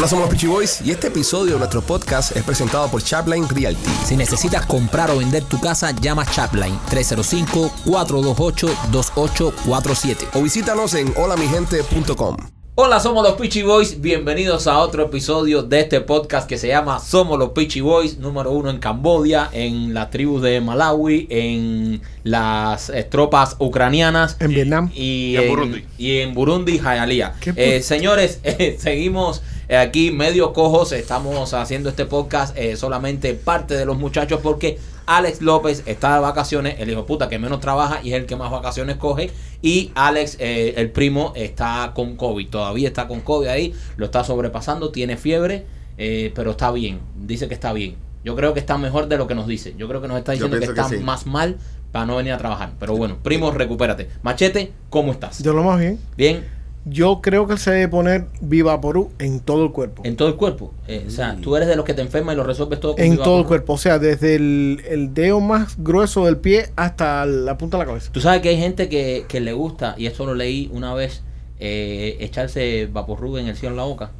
Hola, somos los Peachy Boys y este episodio de nuestro podcast es presentado por Chapline Realty. Si necesitas comprar o vender tu casa, llama Chapline 305-428-2847. O visítanos en holamigente.com. Hola, somos los Peachy Boys. Bienvenidos a otro episodio de este podcast que se llama Somos los Peachy Boys, número uno en Cambodia, en la tribu de Malawi, en las eh, tropas ucranianas. En Vietnam. Y, Y en en Burundi. Y en Burundi, Jayalía. ¿Qué Eh, señores, eh, seguimos aquí medio cojos. Estamos haciendo este podcast eh, solamente parte de los muchachos porque Alex López está de vacaciones. El hijo de puta que menos trabaja y es el que más vacaciones coge. Y Alex, eh, el primo, está con COVID. Todavía está con COVID ahí. Lo está sobrepasando. Tiene fiebre. eh, pero está bien. Dice que está bien. Yo creo que está mejor de lo que nos dice. Yo creo que nos está diciendo que está que sí. más mal para no venir a trabajar. Pero bueno, primo, recupérate. Machete, ¿cómo estás? Yo lo más bien. Bien. Yo creo que él se debe poner Vivaporú en todo el cuerpo. En todo el cuerpo. Eh, o sea, tú eres de los que te enfermas y lo resuelves todo con En Viva todo el cuerpo. O sea, desde el, el dedo más grueso del pie hasta la punta de la cabeza. Tú sabes que hay gente que, que le gusta, y esto lo leí una vez, eh, echarse vaporru en el cielo en la boca.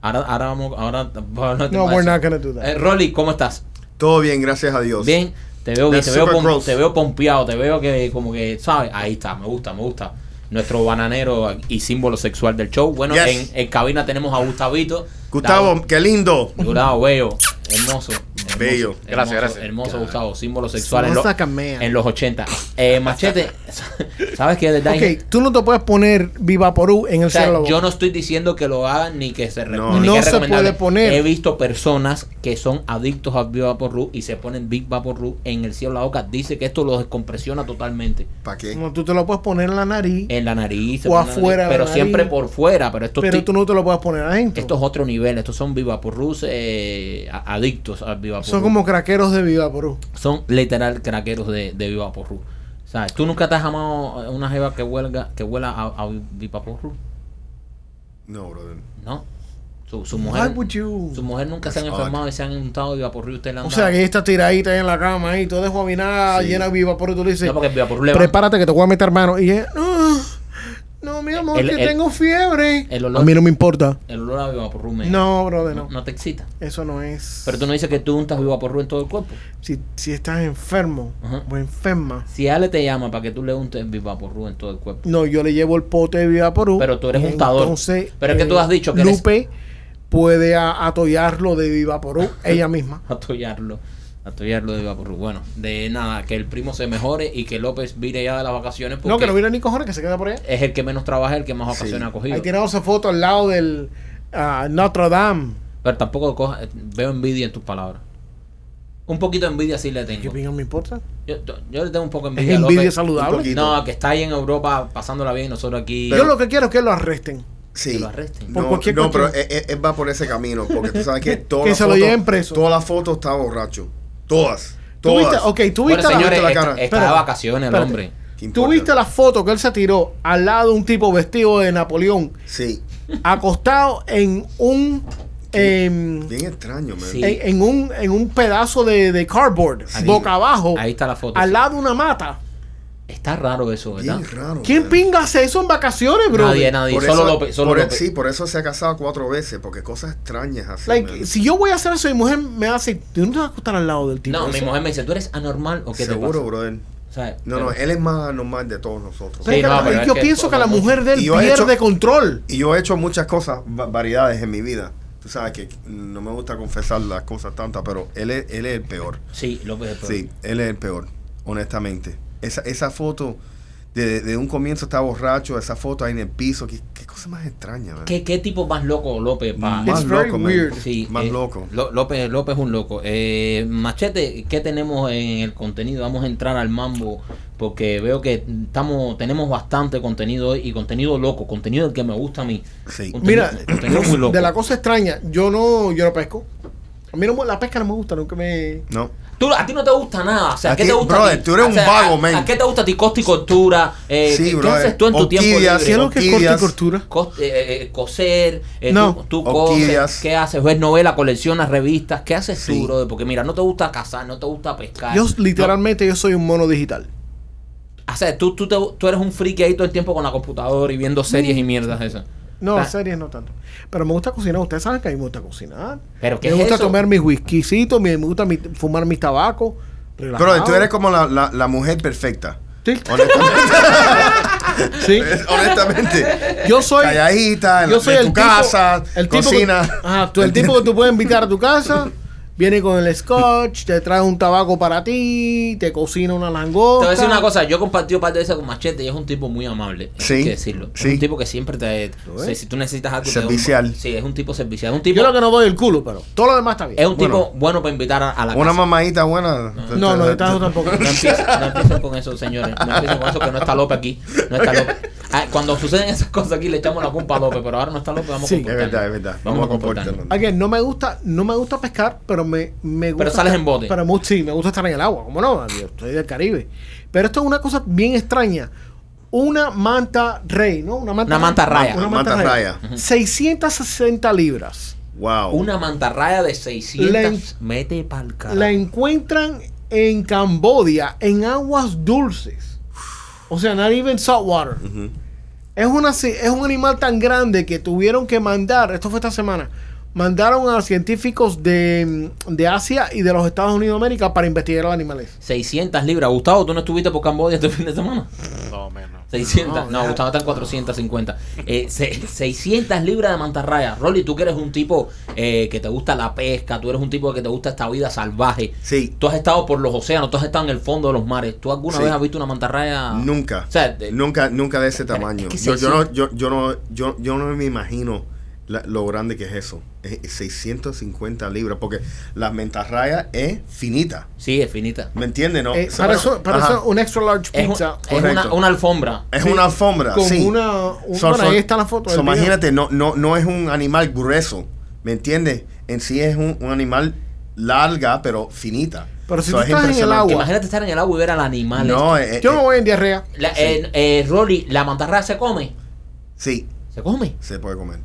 Ahora, ahora vamos, ahora te No, we're not gonna do that. Eh, Rolly, ¿cómo estás? Todo bien, gracias a Dios. Bien, te veo bien, te veo, pom- te veo pompeado, te veo que como que, ¿sabes? Ahí está, me gusta, me gusta. Nuestro bananero y símbolo sexual del show. Bueno, Yes. en, en cabina tenemos a Gustavito. Gustavo, qué lindo. Gustavo, bello, hermoso. hermoso, Bello. hermoso, Gracias, gracias. Hermoso, Gustavo, símbolo sexual en, lo- en los 80. Eh, machete, ¿sabes qué? De verdad, Ok, tú no te puedes poner Vivaporú en el o sea, cielo. yo no estoy diciendo que lo hagan ni que se re- No. ni No que es se recomendable. puede poner. He visto personas que son adictos al Big Vaporru y se ponen Big Vaporru en el cielo de la boca. Dice que esto los descompresiona totalmente. ¿Para qué? No, tú te lo puedes poner en la nariz, En la nariz. O afuera nariz, Pero siempre por fuera. Pero estos, pero tú no te lo puedes poner adentro. esto es otro nivel. Estos son Vivaporrus eh, a- adictos al Big Vaporru. Son como craqueros de Vivaporú. son literal craqueros de, de Viva Porru. ¿Sabes? ¿Tú nunca te has amado una jeva que huelga, que huela a, a? No, brother. No. Su, su mujer, you? su mujer nunca se han That's enfermado y se han untado Viva Porru y usted han O sea, que está tiradita ahí en la cama ahí, todo desjuavinada, Sí. llena de Vivaporú. Y tú le dices, No, porque el Viva Porru le va- prepárate que te voy a meter mano. Y ella, no, no, mi amor, El- que el- tengo fiebre. el olor- a mí no me importa. El olor a Viva Porru me... No, brother, no, no. no te excita. Eso no es. Pero tú no dices que tú untas Viva Porru en todo el cuerpo. si, si estás enfermo Ajá. o enferma, Si Ale te llama para que tú le untes Viva Porru en todo el cuerpo. no, yo le llevo el pote de Vivaporú. Pero tú eres untador. Entonces, Pero es que tú has dicho que eres- Lupe puede atollarlo de Vivaporú ella misma. atollarlo, atollarlo de Vaporru. Bueno, de nada, que el primo se mejore y que López vire ya de las vacaciones porque No, que no viene ni cojones, que se queda por allá. es el que menos trabaja, el que más Sí. vacaciones ha cogido. Ahí tiramos esa foto al lado del ah, Notre Dame. Pero tampoco coja- veo envidia en tus palabras. Un poquito de envidia sí le ¿Qué tengo. opinión me importa? Yo, yo le tengo un poco de Es envidia a envidia López. saludable. No, que está ahí en Europa pasándola bien y nosotros aquí Yo lo que quiero es que lo arresten. Sí. Que lo arresten. No, pero él, va por ese camino. Porque tú sabes que todas Que las fotos- lleven preso. Todas las fotos está borracho. Todas. ¿Tú viste? Todas. Ok, tú Bueno, viste, la- señores, la cara. está de Espérate, vacaciones el hombre. ¿Qué ¿Tú importa? viste la foto que él se tiró al lado de un tipo vestido de Napoleón, Sí. acostado en un em, Bien extraño, man. Sí. en, en un en un pedazo de, de cardboard, boca abajo, Ahí está la foto. al sí. lado de una mata. Está raro eso, ¿verdad? Bien raro. ¿Quién man. pinga hace eso en vacaciones, bro? Nadie, nadie. Por Solo eso- López. Solo por- López. Sí, por eso se ha casado cuatro veces. Porque cosas extrañas así. Like, si yo voy a hacer eso mi mujer me hace, ¿tú no te vas a acostar al lado del tipo? No, mi mujer me dice, ¿tú eres anormal o qué te Seguro, pasa? brother. No, no, él es más normal de todos nosotros. Pero Sí, es que no, la- yo pienso que la mujer de él pierde hecho- control. Y yo he hecho muchas cosas, va- variedades en mi vida. Tú sabes que no me gusta confesar las cosas tantas, pero él es, él es el peor. Sí, López es el peor. Sí, él es el peor, honestamente. Esa, esa foto de, de un comienzo está borracho, esa foto ahí en el piso, qué, qué cosa más extraña, man. ¿Qué, ¿Qué tipo más loco López? Pa? Más It's loco, man. Sí, Más eh, loco. Lo- López, López es un loco. Eh, Machete, ¿qué tenemos en el contenido? Vamos a entrar al mambo porque veo que estamos tenemos bastante contenido hoy y contenido loco, contenido que me gusta a mí. Sí. Contenido- Mira, contenido muy loco. de la cosa extraña, yo no, yo no pesco. A mí no, me- la pesca no me gusta, nunca me... No. Tú, a ti no te gusta nada. O sea, A ¿qué ti, te gusta? a ti? tú eres O un vago, a- man. ¿A qué te gusta a ti costa y costura? Eh, Sí, ¿qué, brother. haces tú en tu tiempo libre? ¿Qué es y costura? Cos- eh, eh, coser, eh, No. tú, tú coses. ¿qué haces? ¿Ves novela, coleccionas revistas? ¿Qué haces Sí. tú, brother? Porque mira, no te gusta cazar, no te gusta pescar. Yo literalmente yo soy un mono digital. O sea, tú, tú, te- tú eres un friki ahí todo el tiempo con la computadora y viendo series y mierdas esas. No, series no tanto. Pero me gusta cocinar. Ustedes saben que a mí me gusta cocinar. ¿Pero qué me es gusta eso? tomar mis whiskycitos, me gusta mi- fumar mis tabacos. Pero relajado. tú eres como la, la, la mujer perfecta. Sí. Honestamente. Sí. honestamente. Yo soy. Calladita, en, yo soy en el tu tipo, casa, el tipo cocina. Que, ajá, tú, el tipo que tú puedes invitar a tu casa, viene con el scotch, te trae un tabaco para ti, te cocina una Te langosta. voy a decir una cosa, yo he compartido parte de eso con Machete y es un tipo muy amable, Sí, hay que decirlo. sí. Un tipo que siempre te... ¿Lo si, tú necesitas algo... te- Servicial. sí, es un tipo servicial. Un tipo, Yo lo que no doy el culo, pero todo lo demás está bien. es un Bueno. tipo bueno para invitar a, a la Una casa. mamadita buena. No, no, de tajo tampoco. No empiecen, no empiecen con eso, señores. No empiecen con eso, que no está López aquí. No está López. Ah, cuando suceden esas cosas aquí, le echamos la culpa a López, pero ahora no está López, vamos Sí. a Es comportarnos. verdad, es verdad. Vamos, Vamos, a comportarnos. Again, no me gusta, no me gusta pescar, pero me, me gusta. Pero sales estar- en bote. Pero sí, me gusta estar en el agua, ¿cómo no? Yo estoy del Caribe. Pero esto es una cosa bien extraña. Una manta rey, ¿no? Una manta, Una manta raya. Una Manta manta, raya. raya. 660 libras. Wow. Una mantarraya de 600 La en- mete pa'l carajo. La encuentran en Cambodia, en aguas dulces. O sea, not even saltwater. Ujú. Es, una, es un animal tan grande que tuvieron que mandar, esto fue esta semana, mandaron a científicos de, de Asia y de los Estados Unidos de América para investigar los animales. 600 libras. Gustavo, ¿tú no estuviste por Cambodia este fin de semana? No, menos. 600. No, No. Gustavo está en 450. Eh, se- 600 libras de mantarraya. Rolly, tú que eres un tipo eh, que te gusta la pesca, tú eres un tipo que te gusta esta vida salvaje. Sí, Tú has estado por los océanos, tú has estado en el fondo de los mares. ¿Tú alguna Sí. vez has visto una mantarraya? nunca. O sea, de- nunca, nunca de ese tamaño. es que yo, yo, no, 600. yo, yo, no, yo, yo no me imagino la- lo grande que es eso. Es 650 libras, porque la mentarraya es finita. Sí, es finita. ¿Me entiendes? No? Eh, So- para eso, para eso un extra large Es, un- pizza. es una, Correcto. una alfombra. Es Sí, una alfombra, con sí. una- un- So- bueno, so- ahí está la foto so imagínate, no, no, no es un animal grueso, ¿me entiendes? En sí es un, un animal larga, pero finita. Pero si So tú es estás en el agua- Imagínate estar en el agua y ver al animal. No, este. eh, Yo eh, me voy en diarrea. La- eh, eh, Rolly, ¿la mantarraya se come? sí, ¿Se come? se puede comer.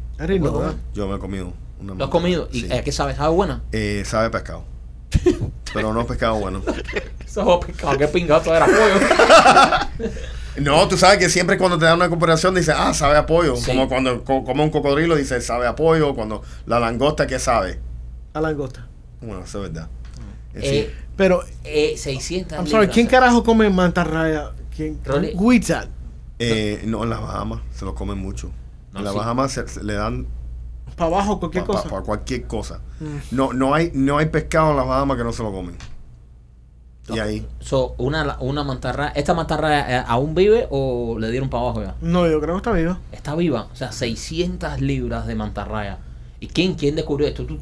Yo me he comido una ¿Lo has comido? ¿Y Sí. qué sabe? ¿Sabe buena? Eh, sabe a pescado. pero no pescado bueno. Eso pescado, qué pingazo era pollo. No, tú sabes que siempre cuando te dan una comparación dice, ah, sabe a pollo. Sí. Como cuando co- come un cocodrilo dice, sabe a pollo. Cuando la langosta, ¿qué sabe? A langosta. Bueno, eso es verdad. Eh, sí. Eh, Pero, eh, 600 I'm sorry, libras. ¿quién carajo come mantarraya? ¿Quién? Huitzal. Eh, no, en las Bahamas se lo comen mucho. No, en las sí. Bahamas se, se le dan Para abajo, cualquier para cosa. cualquier cosa. Mm. No, no, hay, no hay pescado en las Bahamas que no se lo comen. Y ahí. So, una, una mantarraya. ¿Esta mantarraya eh, aún vive o le dieron para abajo ya? No, yo creo que está vivo. Está viva. O sea, 600 libras de mantarraya. ¿Y quién, quién descubrió esto? Tú,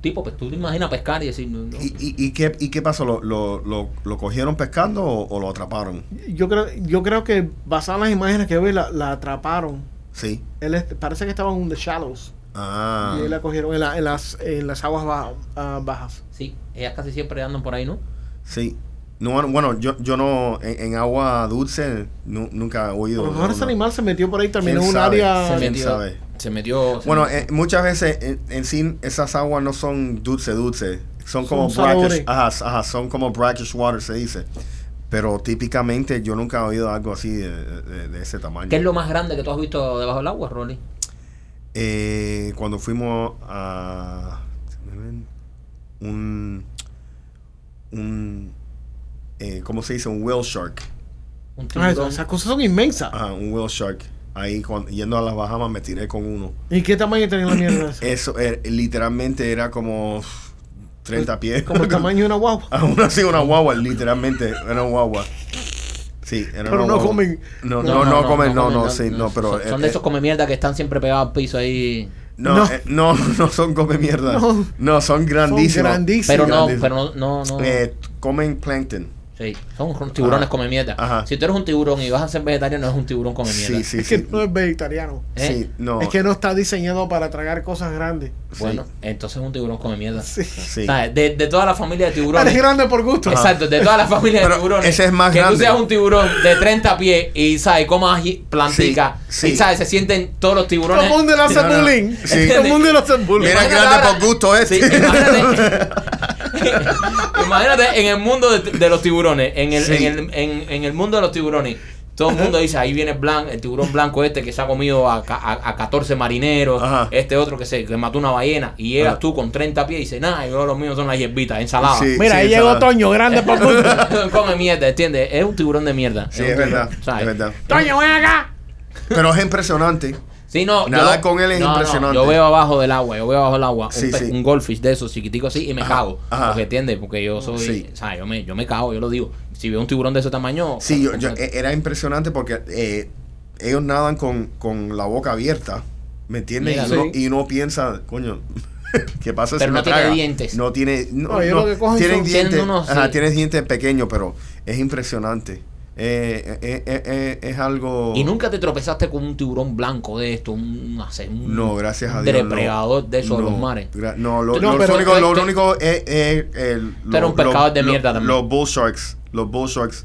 tipo, pues, tú te imaginas pescar y decir, no, no. ¿Y, y, y qué, ¿Y qué pasó? ¿Lo, lo, lo, lo cogieron pescando o, o lo atraparon? Yo creo, yo creo que basado en las imágenes que vi, la, la atraparon. Sí. Él es- parece que estaba en The Shallows. Ah. Y la cogieron en, la- en las, en las aguas baja- ah, bajas. Sí, ellas casi siempre andan por ahí, ¿no? Sí. No, bueno, yo, yo no, en, en agua dulce nu- nunca he A oído. lo mejor de ese animal se metió por ahí, terminó en ¿Quién un sabe? área. Se ¿Quién metió, sabe? se metió. se Bueno, metió. eh, muchas veces en, en sí esas aguas no son dulce, dulce. Son como Son brackish. Ajá, ajá, son como brackish water, se dice. Pero típicamente yo nunca he oído algo así de, de- de ese tamaño. ¿Qué es lo más grande que tú has visto debajo del agua, Rolly? Eh, cuando fuimos a un un eh, ¿cómo se dice? un whale shark Un Ah, esas cosas son inmensas. Ajá, un whale shark ahí cuando, yendo a las Bahamas me tiré con uno ¿Y qué tamaño tenía la mierda eso eh, literalmente era como 30 pies Como el tamaño de una guagua. aún así una guagua literalmente era una guagua sí era Pero una no guagua. comen- no no no, comen no no sí no pero Son, son eh, de esos come mierda que están siempre pegados al piso ahí. no, No. eh, no no son come mierda No. no, son grandísimos Son grandísimos. Pero no, pero no, no, no. Eh, comen plankton. Sí, son tiburones Ajá. come mierda. Ajá. Si tú eres un tiburón y vas a ser vegetariano, no es un tiburón come mierda. Sí, sí, es que no es vegetariano. ¿Eh? Sí, no. Es que no está diseñado para tragar cosas grandes. sí, Bueno, entonces es un tiburón come mierda. Sí. sí. ¿Sabes? De, de toda la familia de Eres tiburones. grande por gusto. Exacto, de toda la familia de tiburones. ese es más que grande. tú seas un tiburón de 30 pies y, ¿sabes? Comas plantica. Sí, sí. Y, ¿sabes? Se sienten todos los Todo tiburones. el mundo le hace bullying. Todo el mundo le hace bullying. Grande por gusto este. Sí, imagínate, imagínate en el mundo de, de los tiburones, en el, Sí. en, el, en, en el mundo de los tiburones, Todo el mundo dice, ahí viene el, tiburón blanco este que se ha comido a, a, a 14 marineros, Ajá. este otro que se que mató una ballena, y llegas Ajá. tú con 30 pies y dices, nah, yo los míos son las hierbitas, ensalada. Sí. Mira, ahí llegó. Toño, grande mundo. Come mierda, ¿entiendes? Es un tiburón de mierda. Sí, es verdad. Es verdad. Toño, ven acá. Pero es impresionante. Sí, no, Nadar yo- con él es no, no, impresionante. yo veo abajo del agua, yo veo abajo del agua Sí, un, sí. un goldfish de esos chiquitico así y me Ajá, cago. ajá. Porque entiendes, porque yo soy, Sí. o sea, yo me, yo me cago, yo lo digo. Si veo un tiburón de ese tamaño, Sí, yo, yo- e- era impresionante porque eh, ellos nadan con, con la boca abierta, ¿me entiendes? Mira, y, uno, sí. y uno piensa, coño, ¿qué pasa Pero si no me tiene traga? dientes. No tiene, no, No, no, lo que cogen tienen son- dientes, Tienen unos, ajá, sí. tienen dientes pequeños, pero es impresionante. Eh, eh, eh, eh, es algo... Y nunca te tropezaste con un tiburón blanco de esto, un, un No, gracias a un Dios. no. depredador de esos de No, los mares. gra- No, lo, No, lo pero único, lo único es, es el, eres un pescador de mierda también. Los bull sharks, los bull sharks,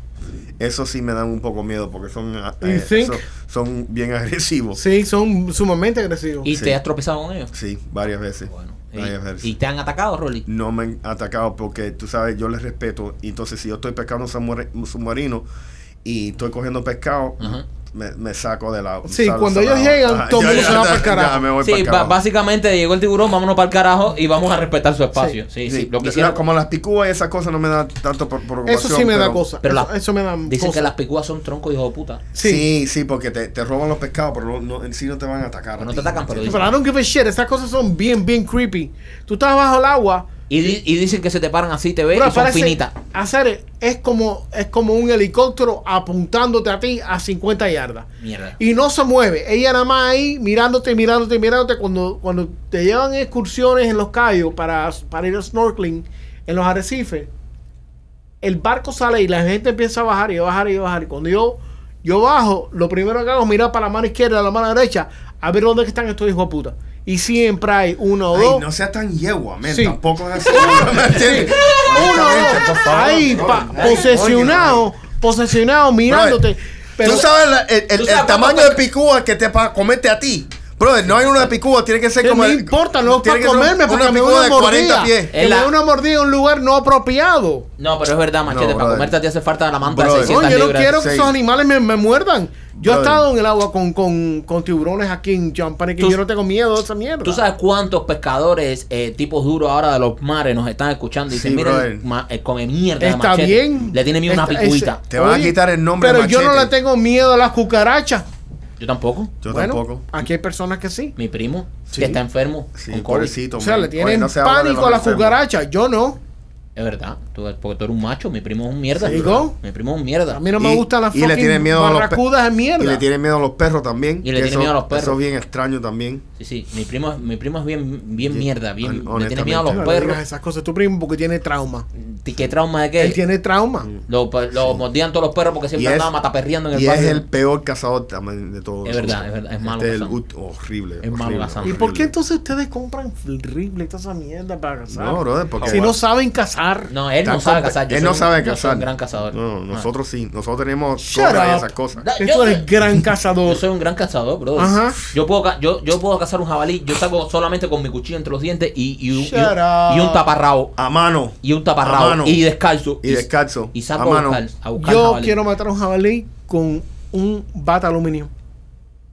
eso sí me dan un poco miedo porque son, eh, You think? son, son bien agresivos. Sí, son sumamente agresivos. ¿Y Sí. te has tropezado con ellos? Sí, varias veces. Bueno, varias y, veces. y te han atacado, Rolly? no me han atacado porque tú sabes, yo les respeto. Y entonces, si yo estoy pescando un submarino y estoy cogiendo pescado, me, me saco de la. Sí, sal- cuando ellos llegan, Ajá, todo el mundo se va ya- pa'l carajo. ya me voy Sí, carajo. básicamente llegó el tiburón, vámonos para el carajo y vamos a respetar su espacio. Sí, sí. Sí, Lo que la- hicieron- como las picúas y esas cosas no me dan tanto por preocupación. Eso sí me da pero- cosa. pero eso, la- eso me da Dicen cosa. que las picúas son troncos, hijo de puta. Sí. Sí, sí, porque te, te roban los pescados, pero no, no- en sí no te van a atacar. Pero a no ti, te atacan, pero Pero I don't give a shit. Estas cosas son bien, bien creepy. Tú estás bajo el agua. Y, di- y dicen que se te paran así, te bro, y son finitas. hacer es como es como un helicóptero apuntándote a ti a 50 yardas. Mierda. Y no se mueve. Ella nada más ahí mirándote, mirándote, mirándote. Cuando, cuando te llevan excursiones en los cayos para, para ir a snorkeling en los arrecifes, el barco sale y la gente empieza a bajar y a bajar y a bajar. Y cuando yo, yo bajo, lo primero que hago es mirar para la mano izquierda y la mano derecha a ver dónde están estos hijos de puta. Y siempre hay uno o Ay, dos. no seas tan yegua, men. Sí. Tampoco es así. ¿me entiendes? uno o dos. Ahí, pa- Ay, posesionado, oye, posesionado, mirándote. Pero, Tú sabes la- el, el- ¿Tú el sabes tamaño de picúa que te para comerte a ti. Brother, no hay una picúa, tiene que ser como. me el- importa, no es tiene para comerme, porque una me una de 40 mordida. pies. Que me la- da una mordida en un lugar no apropiado. No, pero es verdad, machete. No, para comerte a ti hace falta la manta Brother. de 600 No, yo no libras. quiero que Sí. esos animales me, me muerdan. Yo he estado en el agua con, con, con tiburones aquí en Jampane que yo no tengo miedo de esa mierda. ¿Tú sabes cuántos pescadores, eh, tipos duros ahora de los mares, nos están escuchando? Y Sí, dicen, miren, brother. ma- eh, con el mierda de Está machete, bien. Le tiene miedo a una picuita. Te van a quitar el nombre Pero de yo no le tengo miedo a las cucarachas. Yo tampoco. Yo bueno, tampoco. aquí hay personas que sí. Mi primo, Sí. que está enfermo Sí, con COVID. pobrecito. O sea, man. le Oye, tienen no se pánico a las cucarachas. Yo no. Es verdad, tú, porque tú eres un macho, mi primo es un mierda. ¿Digo? Mi primo es un mierda. A mí no me Y- gustan las y le tienen miedo a los de mierda. Y le tienen miedo a los perros también. Y le que tiene eso- miedo a los perros. Eso es bien extraño también. Sí, sí, mi primo, es- mi primo es bien, bien Sí, mierda, bien, le tiene miedo a los No perros. esas cosas tu primo porque tiene trauma. ¿Y ¿Qué trauma de qué? Él tiene trauma. Lo, lo mordían todos los perros porque siempre Y es- andaban mataperreando en el Y es barrio. el peor cazador también de todos. Es verdad, es verdad, es malo Este el ut- horrible. Es malo horrible, cazando. ¿Y por qué horrible. entonces ustedes compran y toda esa mierda para cazar? No, brother, porque. si no saben cazar. No, él no sabe cazar. Yo él soy no un- sabe yo soy cazar. un gran cazador. No, Ah. nosotros sí. Nosotros tenemos up. esas cosas. Da- yo- tú eres gran Yo cazador. soy un gran cazador, bro. Ajá. Yo puedo, ca- yo, yo puedo cazar un jabalí. Yo salgo solamente con mi cuchillo entre los dientes y, y, un- y un- up. y un taparrabo. A mano. Y un A taparrabo. mano. Y descalzo. Y descalzo. Y A salgo a mano. buscar, a buscar Yo jabalí. quiero matar a un jabalí con un bata aluminio.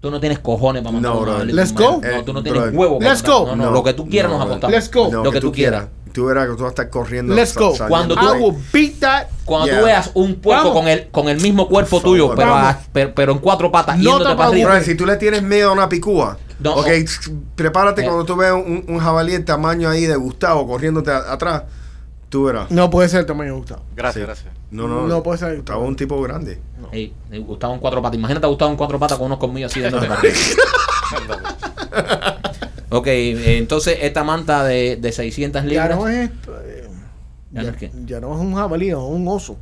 Tú no tienes cojones para matar No, a un jabalí. Let's No, go. No, tú no Eh, tienes bro. huevo. para Let's go. No, no, lo que tú quieras nos bro. acostamos. Let's go. No, Lo que tú quieras. Tú verás que tú vas a estar corriendo. Let's go. Cuando tú- I ahí. will beat that. Cuando Yeah. tú veas un puerco con el, con el mismo cuerpo Por tuyo, pero, a- pero, pero en cuatro patas, No yéndote te para arriba. Si tú le tienes miedo a una picúa, No, ok, prepárate Eh. cuando tú veas un, un jabalí el tamaño ahí de Gustavo corriéndote a- atrás, tú verás. No puede ser el tamaño de Gustavo. Gracias, Sí. gracias. No, no, No puede ser. Gustavo es un tipo grande. Ey, eh, Gustavo en cuatro patas. Imagínate a Gustavo en cuatro patas con unos colmillos así para arriba. Ok, eh, entonces esta manta de, de 600 Ya libras. no es. eh, ¿Ya no Ya, es qué? ya no es un jabalí, es un oso.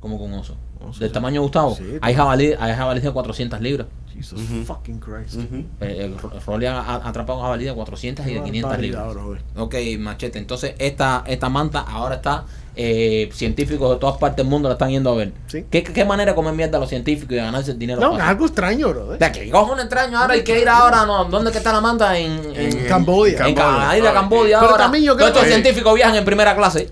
Como con oso. ¿Del sí. tamaño de Gustavo? Sí, hay jabalí, hay jabalíes de 400 libras. Jesus fucking Christ. Ujú. Eh, el Ro- Rolly ha, ha atrapado un jabalí de 400 y de 500 Barbaridad, libras. brother. Ok, machete. Entonces, esta, esta manta ahora está. eh, científicos de todas partes del mundo la están yendo a ver. Sí. ¿Qué, qué manera de comer mierda a los científicos y ganarse el dinero? No, es fácil? algo extraño, brother. De que cojones extraño ahora hay que ir ahora, no, ¿dónde que está la manta? En, en, En Camboya. En Camboya. Ca- ir a Camboya Pero ahora. también yo Todos creo estos que- científicos viajan en primera clase.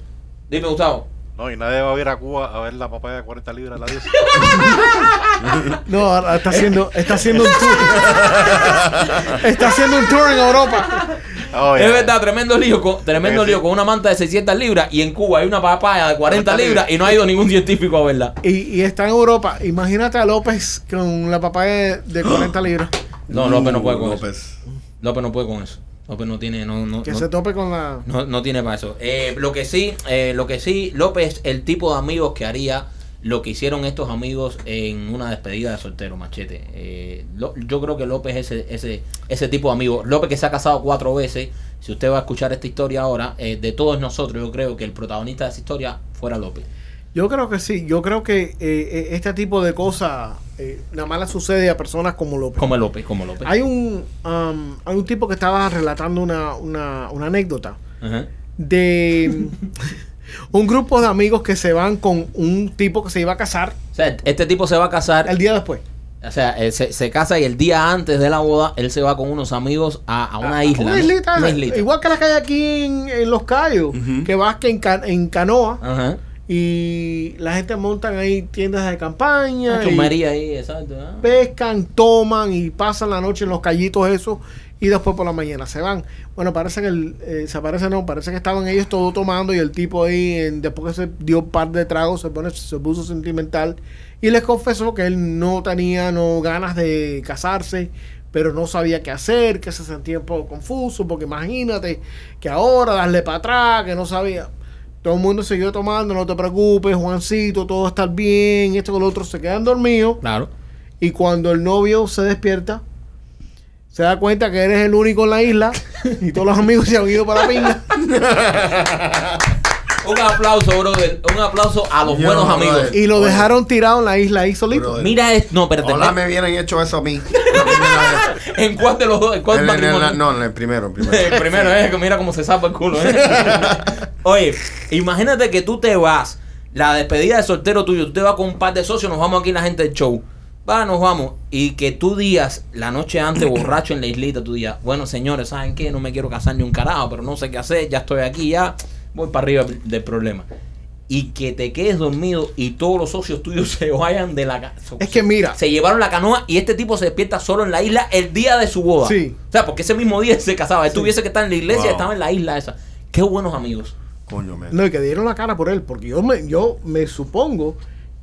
Dime, Gustavo. No, y nadie va a ir a Cuba a ver la papaya de 40 libras la diosa. No, ahora está haciendo, está haciendo un tour. está haciendo un tour en Europa. Oh, Es verdad, tremendo lío, con, tremendo Sí, lío con una manta de 600 libras y en Cuba hay una papaya de 40 40 libras y no ha ido ningún científico a verla. Y, y está en Europa. Imagínate a López con la papaya de, de 40 libras. No, López no puede con eso. López. López no puede con eso. López no tiene, no, no, Que no- se tope con la. No, no tiene para eso. Eh, lo que sí, eh, lo que sí, López, el tipo de amigos que haría lo que hicieron estos amigos en una despedida de soltero, machete. Eh, lo- yo creo que López es ese, ese, ese tipo de amigo. López que se ha casado cuatro veces. Si usted va a escuchar esta historia ahora, eh, de todos nosotros, yo creo que el protagonista de esa historia fuera López. Yo creo que sí. Yo creo que eh, eh, este tipo de cosas eh, nada más sucede a personas como López. Como López, como López. Hay un, um, hay un tipo que estaba relatando una, una, una anécdota de un grupo de amigos que se van con un tipo que se iba a casar O sea, este tipo se va a casar. el día después. O sea, él se, se casa y el día antes de la boda, él se va con unos amigos a, a una isla. Una ¿no? islita, Una islita. Igual que la que hay aquí en, en Los Cayos, que vas que en, en canoa Ajá. Y la gente montan ahí tiendas de campaña. Y ahí, exacto. pescan, toman y pasan la noche en los callitos esos y después por la mañana se van. Bueno, parece que el, eh, se parece no, parece que estaban ellos todos tomando y el tipo ahí en- después que se dio un par de tragos se pone se puso sentimental y les confesó que él no tenía no ganas de casarse pero no sabía qué hacer, que se sentía un poco confuso, porque imagínate que ahora darle para atrás, que no sabía. Todo el mundo siguió tomando, no te preocupes, Juancito, todo va a estar bien, esto con lo otro, se quedan dormidos. Claro. Y cuando el novio se despierta, se da cuenta que eres el único en la isla y todos los amigos se han ido para la pinga. Un aplauso, brother. Un aplauso a los Yo, buenos brother. amigos. Y lo Oye. dejaron tirado en la isla ahí solito. Brother. Mira esto. No, espérate. Ojalá me hubieran hecho eso a mí. ¿En cuál de los dos? ¿En cuál En- en- no, en el primero. el primero. El primero es que mira cómo se zapa el culo. ¿eh? Oye, imagínate que tú te vas, la despedida de soltero tuyo, tú te vas con un par de socios, nos vamos aquí la gente del show. Va, nos vamos. Y que tú digas, la noche antes, borracho en la islita, tú digas, bueno, señores, ¿saben qué? No me quiero casar ni un carajo, pero no sé qué hacer, ya estoy aquí, ya voy para arriba del problema. Y que te quedes dormido y todos los socios tuyos se vayan de la casa. Es que mira, Se llevaron la canoa y este tipo se despierta solo en la isla el día de su boda. Sí. O sea, porque ese mismo día él se casaba. Él tuviese que estar en la iglesia, Wow. estaba en la isla esa. Qué buenos amigos. Coño, man. no, y que dieron la cara por él, porque yo me, yo me supongo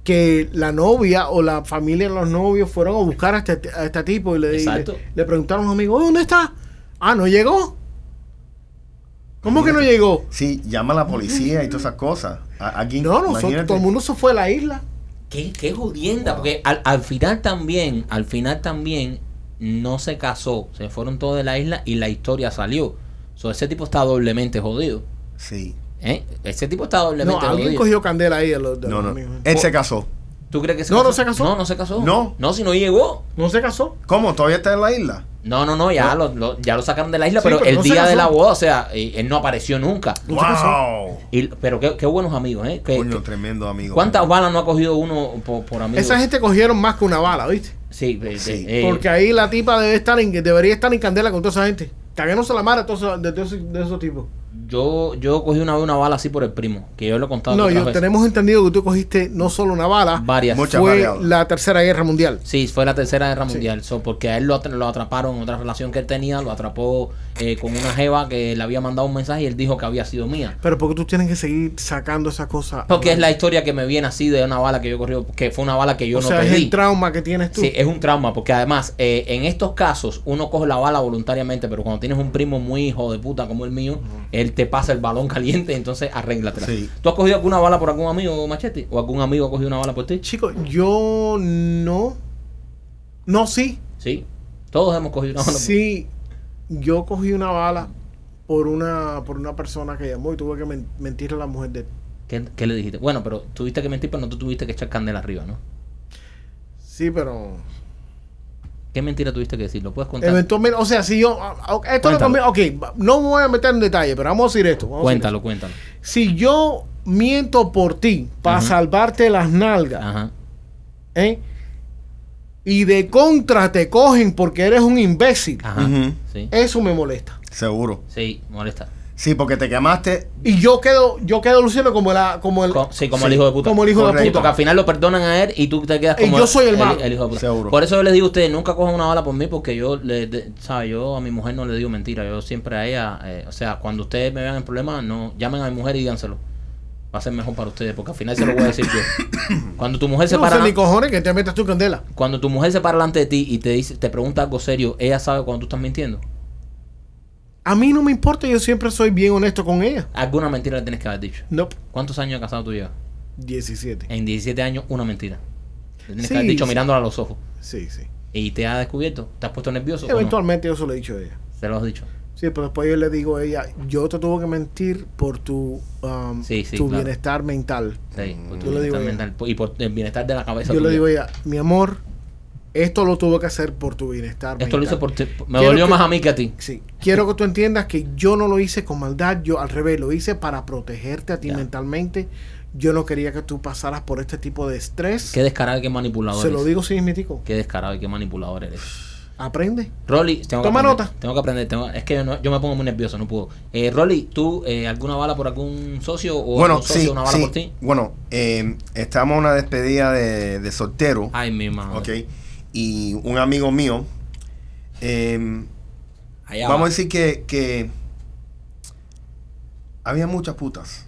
que la novia o la familia de los novios fueron a buscar a este, a este tipo y le, le, le preguntaron a los amigos, ¿dónde está? Ah, no llegó. ¿Cómo que no llegó? Sí, llama a la policía y todas esas cosas. Aquí, No, imagínate. todo el mundo se fue a la isla. Qué, qué jodienda. Porque al, al final también, al final también, no se casó. Se fueron todos de la isla y la historia salió. So, ese tipo está doblemente jodido. Sí. ¿eh? Ese tipo está No, doblemente alguien jodido. cogió candela ahí de los, de No, los no. amigos. Él se casó. ¿Tú crees que se No, casó? no se casó. No, no se casó. No. No, si no llegó. ¿No se casó? ¿Cómo? ¿Todavía está en la isla? No, no, no, ya, Lo, lo- ya lo sacaron de la isla, Sí, pero, pero el no se día de la boda, o sea, eh, él no apareció nunca. No se. ¡Wow! Y, pero qué, qué buenos amigos, ¿eh? Que- Coño, que- tremendo amigo. ¿Cuántas balas no ha cogido uno por, por amigos? Esa gente cogieron más que una bala, ¿viste? Sí, eh, Sí. eh, Porque ahí la tipa debe estar en, debería estar en candela con toda esa gente. Caguéndose la madre de todos esos- de, esos- de esos tipos. Yo, yo cogí una vez una bala así por el primo, que yo lo he contado No, yo, tenemos entendido que tú cogiste no solo una bala, varias. Muchas fue variadas. la tercera guerra mundial. Sí, fue la tercera guerra Sí. mundial. So, porque a él lo, lo atraparon en otra relación que él tenía, lo atrapó eh, con una jeva que le había mandado un mensaje y él dijo que había sido mía. Pero porque tú tienes que seguir sacando esa cosa. Porque es la historia que me viene así de una bala que yo corrí, que fue una bala que yo o no sea, es pedí. el trauma que tienes tú. Sí, es un trauma, porque además, eh, en estos casos, uno coge la bala voluntariamente, pero cuando tienes un primo muy hijo de puta como el mío, él te pasa el balón caliente, entonces arréglatela. Sí. ¿Tú has cogido alguna bala por algún amigo, Machete? ¿O algún amigo ha cogido una bala por ti? Chicos, yo no. No, sí. Sí. Todos hemos cogido una bala. por- Sí, yo cogí una bala por una por una persona que llamó y tuve que men- mentirle a la mujer de él. ¿Qué, qué le dijiste? Bueno, pero tuviste que mentir, pero no tú tuviste que echar candela arriba, ¿no? Sí, pero. ¿Qué mentira tuviste que decir? ¿Lo puedes contar? Eventualmente, o sea, si yo. ah, ah, Esto lo conmi- ok, no me voy a meter en detalle, pero vamos a decir esto. vamos a decir Cuéntalo, cuéntalo. Si yo miento por ti para salvarte las nalgas, Ajá. ¿eh? Y de contra te cogen porque eres un imbécil, Ajá. Sí. eso me molesta. Seguro. Sí, molesta. Sí, porque te quemaste. Y yo quedo, yo quedo luciendo como la, como el, Co- Sí, como Sí, el hijo de puta. como el hijo Correcto. de Sí, puta. porque al final lo perdonan a él y tú te quedas Y como yo soy el malo. hijo de puta. Seguro. Por eso yo les digo a ustedes, nunca cojan una bala por mí porque yo, le, de- ¿sabe? Yo a mi mujer no le digo mentira. Yo siempre a ella, eh, o sea, cuando ustedes me vean en problemas, no llamen a mi mujer y díganselo. Va a ser mejor para ustedes porque al final se lo voy a decir yo. Cuando tu mujer se No para... sé ni cojones que te metas tu candela. Cuando tu mujer se para delante de ti y te dice, te pregunta algo serio, ella sabe cuando tú estás mintiendo. A mí no me importa, yo siempre soy bien honesto con ella. Alguna mentira le tienes que haber dicho. No, ¿Cuántos años de casado tú llevas? 17. En 17 años, una mentira. Le tienes Sí, que haber dicho sí. mirándola a los ojos. Sí, sí. Y te ha descubierto. ¿Te has puesto nervioso? o no? Eventualmente yo se lo he dicho a ella. Se lo has dicho. Sí, pero después yo le digo a ella, yo te tuve que mentir por tu, um, Sí, sí, tu claro. bienestar mental. Sí, por tu Yo le digo ella. y por el bienestar de la cabeza. Yo le digo a ella, mi amor, esto lo tuve que hacer por tu bienestar Esto lo hice por ti. Me Quiero dolió que- más a mí que a ti. Sí, quiero que tú entiendas que yo no lo hice con maldad, yo al revés, lo hice para protegerte a ti Ya. mentalmente. Yo no quería que tú pasaras por este tipo de estrés. Qué descarado y qué manipulador Se lo digo sin mitico. Qué descarado y qué manipulador eres. Aprende. Rolly, tengo que Toma aprender, nota. Tengo que aprender. tengo- es que yo, no- yo me pongo muy nervioso, no puedo. Eh, Rolly, ¿tú eh, alguna bala por algún socio o Bueno, algún socio sí, una bala sí. por ti? Bueno, eh, estamos en una despedida de, de soltero. Ay, mi madre. Ok. Y un amigo mío. eh, Allá vamos va. a decir que, que había muchas putas.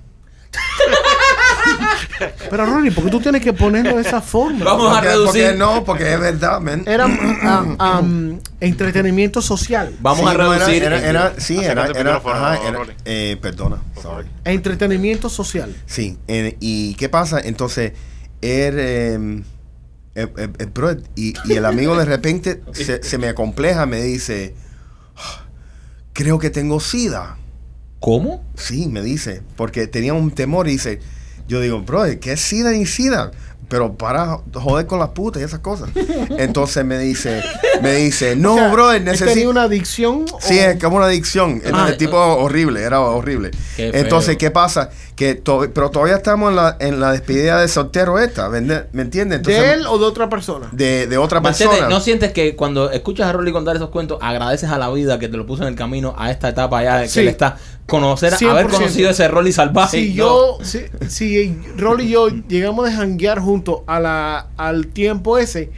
Pero Ronnie, ¿por qué tú tienes que ponerlo de esa forma? Vamos a reducir. porque no, porque es verdad, man. Era ah, um, entretenimiento social. Vamos Sí, a era- reducir. Era, era- sí, era, Acércate al era- ajá, era- eh, perdona, sorry. Entretenimiento social. Sí, eh, y ¿qué pasa? Entonces, él, eh, el, el- el bro- y, y el amigo de repente se, se me acompleja, me dice, "Ah, creo que tengo sida. ¿Cómo? Sí, me dice, porque tenía un temor y dice, yo digo, bro, ¿qué es SIDA y SIDA? Pero para joder con las putas y esas cosas. Entonces me dice, me dice, no, O sea, bro, ¿él ¿Tenía necesito... una adicción? Sí, o- es como una adicción. El, Ah, el tipo horrible, era horrible. Qué. Entonces, ¿qué pasa? Que to- pero todavía estamos en la, en la despedida de soltero esta, ¿me entiendes? ¿Me entiendes? Entonces, ¿De él o de otra persona? de, de otra persona. ¿no sientes que cuando escuchas a Rolly contar esos cuentos, agradeces a la vida que te lo puso en el camino a esta etapa ya de que Sí. él está conocer, 100%. haber conocido ese Rolly salvaje? Si No. yo, si, si Rolly y yo llegamos a janguear juntos a la, al tiempo ese,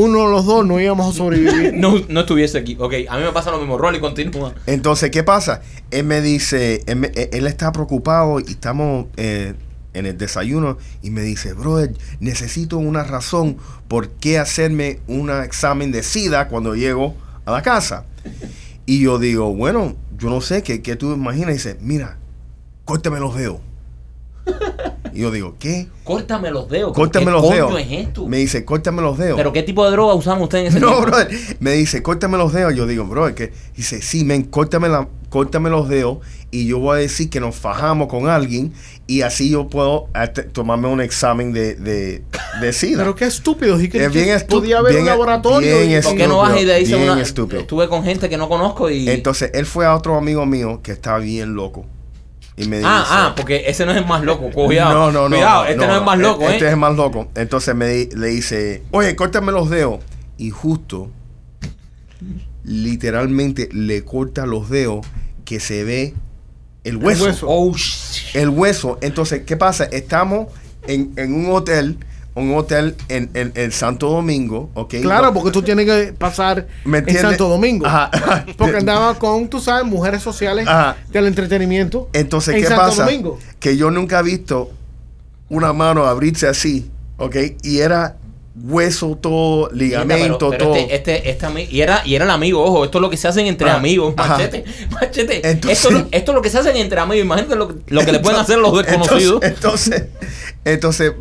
uno de los dos no íbamos a sobrevivir. no, no estuviese aquí. Ok, a mí me pasa lo mismo. Rolly, continúa. Entonces, ¿qué pasa? Él me dice, él, me- él está preocupado y estamos eh, en el desayuno y me dice, brother, necesito una razón por qué hacerme un examen de SIDA cuando llego a la casa. Y yo digo, bueno, yo no sé, ¿qué, qué tú imaginas? Y dice, mira, córtame los dedos. Y yo digo, ¿qué? Córtame los dedos. Córtame ¿Qué los coño dedos. es esto? Me dice, córtame los dedos. ¿Pero qué tipo de droga usaban ustedes en ese No, tiempo? brother. Me dice, córtame los dedos. Yo digo, bro, que dice, sí, men, córtame, la, córtame los dedos y yo voy a decir que nos fajamos con alguien y así yo puedo tomarme un examen de, de, de SIDA. Pero qué estúpido. Y que, Es bien estu- podía haber bien- un laboratorio. bien y- estúpido. ¿Por qué no vas y le dices Bien una... estúpido. Estuve con gente que no conozco y... Entonces, él fue a otro amigo mío que estaba bien loco. Y me dice, ah, ah, porque ese no es el más loco. Cuidado. No, no, no. Cuidado, este no, es más loco, Este ¿eh? es más loco. Entonces me di- le dice, oye, córtame los dedos. Y justo, literalmente le corta los dedos que se ve el hueso. hueso. Oh, El hueso. Entonces, ¿qué pasa? Estamos en, en un hotel, un hotel en, en, en Santo Domingo, ¿ok? Claro, porque tú tienes que pasar ¿Me en? Santo Domingo. Ajá. Porque andaba con, tú sabes, mujeres sociales Ajá. del entretenimiento. Entonces, en ¿qué Santo pasa? Domingo. Que yo nunca he visto una mano abrirse así, ¿ok? Y era hueso todo, ligamento Pero- pero todo. Este, este, este y, era, y era el amigo, ojo, esto es lo que se hacen entre Ah, amigos, ajá. machete, machete. Entonces- esto, es lo- esto es lo que se hacen entre amigos, imagínate lo, que- lo que le pueden hacer los desconocidos. Entonces, entonces, entonces,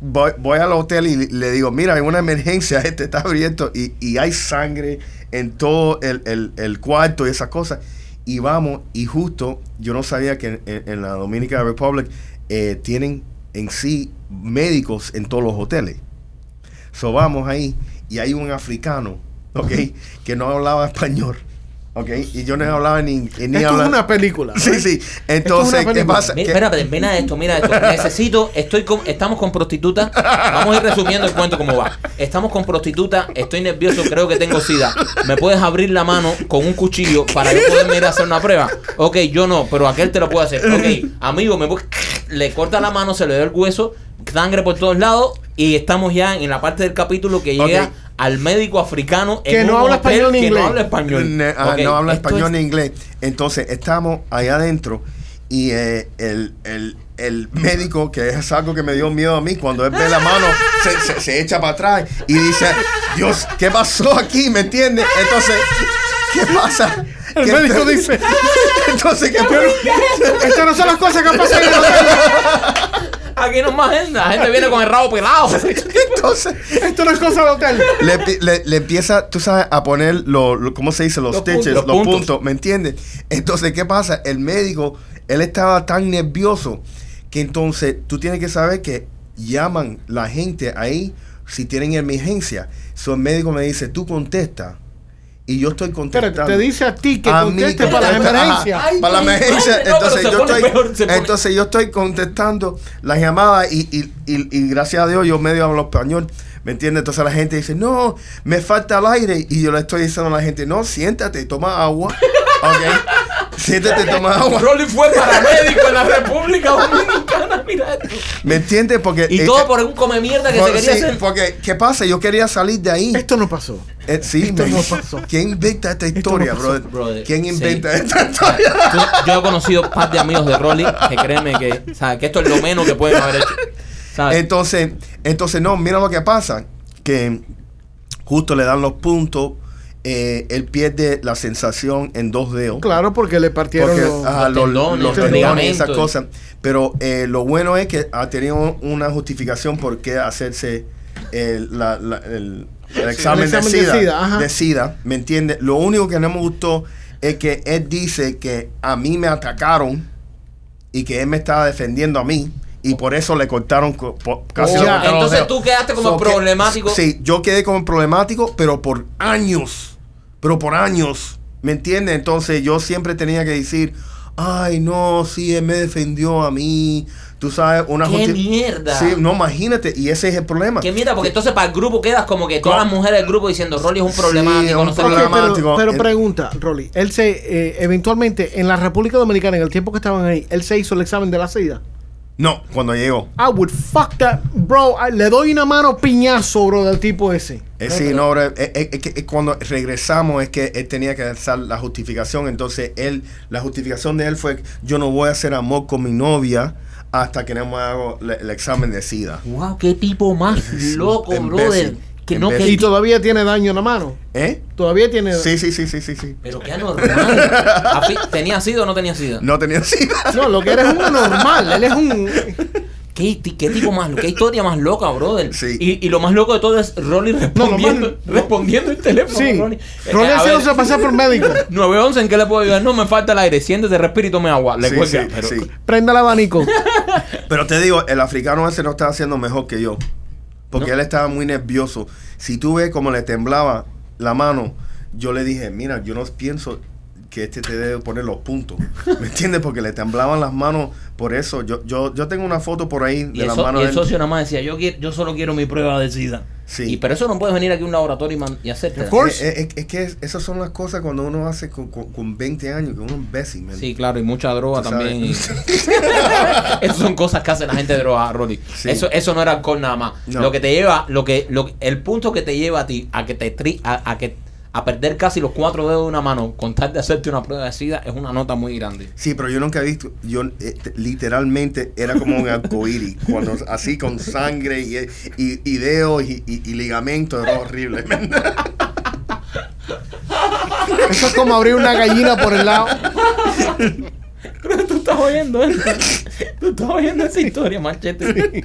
voy, voy al hotel y le digo, mira, hay una emergencia, este está abierto y, y hay sangre en todo el, el- el cuarto y esas cosas. Y vamos, y justo, yo no sabía que en, la Dominican Republic eh, tienen en sí médicos en todos los hoteles. So vamos ahí y hay un africano. Que no hablaba español, ¿ok? Y yo no hablaba ni, ni Esto es hablaba. una película. Sí, sí. Entonces, ¿qué pasa? Mira, mira esto, mira esto. Necesito, estoy con, estamos con prostituta. Vamos a ir resumiendo el cuento cómo va. Estamos con prostituta, estoy nervioso, creo que tengo sida. ¿Me puedes abrir la mano con un cuchillo para yo poderme ir a hacer una prueba? Ok, yo no, pero aquel te lo puede hacer. Ok, amigo, me voy- le corta la mano, se le da el hueso, sangre por todos lados y estamos ya en la parte del capítulo que llega al médico africano Que en no un habla hotel español ni que inglés. no habla español. Ne- ah, Ok, no habla esto español es- ni inglés. Entonces estamos allá adentro y eh, el, el- el médico, que es algo que me dio miedo a mí, cuando él ve la mano, se, se- se echa para atrás y dice, Dios, ¿qué pasó aquí? ¿Me entiendes? Entonces, ¿qué pasa? El ¿Qué- médico dice, Entonces, ¿qué estas no son las cosas que pasan en el hotel. Aquí no es más gente, la gente viene con el rabo pelado. Entonces, Esto no es cosa de hotel. le, le- le empieza, tú sabes, a poner, lo, lo- ¿cómo se dice? Los, Los stitches, puntos. los Los puntos. puntos. ¿me entiendes? Entonces, ¿qué pasa? El médico, él estaba tan nervioso que entonces tú tienes que saber que llaman la gente ahí si tienen emergencia. So, el médico me dice, tú contesta. Y yo estoy Espérate, contestando. te dice a ti que A mí conteste para ajá, Ay, para la emergencia. entonces, pero yo estoy, peor, entonces yo estoy contestando las llamadas y, y, y, y gracias a Dios yo medio hablo español. ¿Me entiendes? Entonces la gente dice, no, me falta el aire. Y yo le estoy diciendo a la gente, no, siéntate, toma agua. ¿Ok? Siéntate, toma agua. Rolly fue paramédico en la República Dominicana, mira esto. ¿Me entiendes? Porque, Y eh, todo por un come mierda que por- se quería sí, hacer. Porque, ¿qué pasa? Yo quería salir de ahí. Esto no pasó. Eh, sí, esto me- no pasó. ¿Quién inventa esta historia, no brother? brother. ¿Quién Sí. inventa esta historia? Tú- yo he conocido un par de amigos de Rolly que créeme que, ¿sabes? que esto es lo menos que pueden haber hecho. ¿sabes? Entonces, entonces no, mira lo que pasa, que justo le dan los puntos, eh, él pierde la sensación en dos dedos. Claro, porque le partieron Porque los... ajá, los los, tendones, los los tendones esas cosas. Pero eh, lo bueno es que ha tenido una justificación por qué hacerse el, la- la- el- el examen, El examen de de SIDA. SIDA, de SIDA, ¿me entiendes? Lo único que no me gustó es que él dice que a mí me atacaron y que él me estaba defendiendo a mí. Y por eso le cortaron co- po- casi Oh, le ya. cortaron los Entonces dedos. tú quedaste como que- problemático. sí, yo quedé como problemático, pero por años. Pero por años. ¿Me entiendes? Entonces yo siempre tenía que decir, ay, no, sí, él me defendió a mí. Tú sabes, una ¡Qué justi- mierda! Sí, no, imagínate. Y ese es el problema. Qué mierda, porque entonces para el grupo quedas como que todas las mujeres del grupo diciendo Rolly es un Sí, problemático, un no sé Ok, qué. problema. pero, problemático. pero El- pregunta, Rolly, él se, eh, eventualmente, en la República Dominicana, en el tiempo que estaban ahí, él se hizo el examen de la SIDA. No, cuando llegó. I would fuck that, bro. I- le doy una mano piñazo, bro, del tipo ese. Eh, sí, no, bro, eh, eh, es que eh, cuando regresamos es que él tenía que dar la justificación. Entonces, él, la justificación de él fue: Yo no voy a hacer amor con mi novia hasta que no me hago el examen de SIDA. Wow, qué tipo más loco, brother. Que no. Y todavía tiene daño en la mano. ¿Eh? Todavía tiene. Sí, sí, sí, sí, sí, sí. Pero qué anormal. ¿Tenía sida o no tenía sida? No tenía SIDA. No, lo que eres es un anormal. Él es un. ¿Qué, ti- qué tipo más, qué historia más loca, brother. Sí. Y, y lo más loco de todo es Rolly respondiendo, más- respondiendo el teléfono. Sí. Rolly. Eh, Rolly ver, haciéndose pasar por médico. 911, ¿en qué le puedo ayudar? No, me falta el aire. Siéntese, respira y tome agua. Le Sí, cuelga. sí, pero- sí. Prenda el abanico. Pero te digo, el africano ese no estaba haciendo mejor que yo. Porque No. él estaba muy nervioso. Si tú ves cómo le temblaba la mano, yo le dije, mira, yo no pienso que este te debe poner los puntos. ¿Me entiendes? Porque le temblaban las manos por eso. Yo, yo, yo tengo una foto por ahí de las so- manos y el socio nada más decía, yo, quiero, yo solo quiero mi prueba de SIDA. Sí. Y pero eso no puedes venir aquí a un laboratorio y, man- y hacerte. Of course. Eh, eh, es, que es- esas son las cosas cuando uno hace con, con, con 20 años, que uno es imbécil, man. Sí, claro, y mucha droga también. y-. Esas son cosas que hace la gente de droga, Rolly. Sí. Eso, eso no era alcohol nada más. No. Lo que te lleva, lo que, lo, el punto que te lleva a ti a que te tri- a, a que a perder casi los cuatro dedos de una mano con tal de hacerte una prueba de sida es una nota muy grande. Sí, pero yo nunca he visto, yo eh, te- literalmente era como un arcoíris, cuando así con sangre y, y, y dedos y, y, y ligamentos, era horrible. Eso es como abrir una gallina por el lado. Tú estás oyendo esto. Tú estás oyendo esa historia, machete.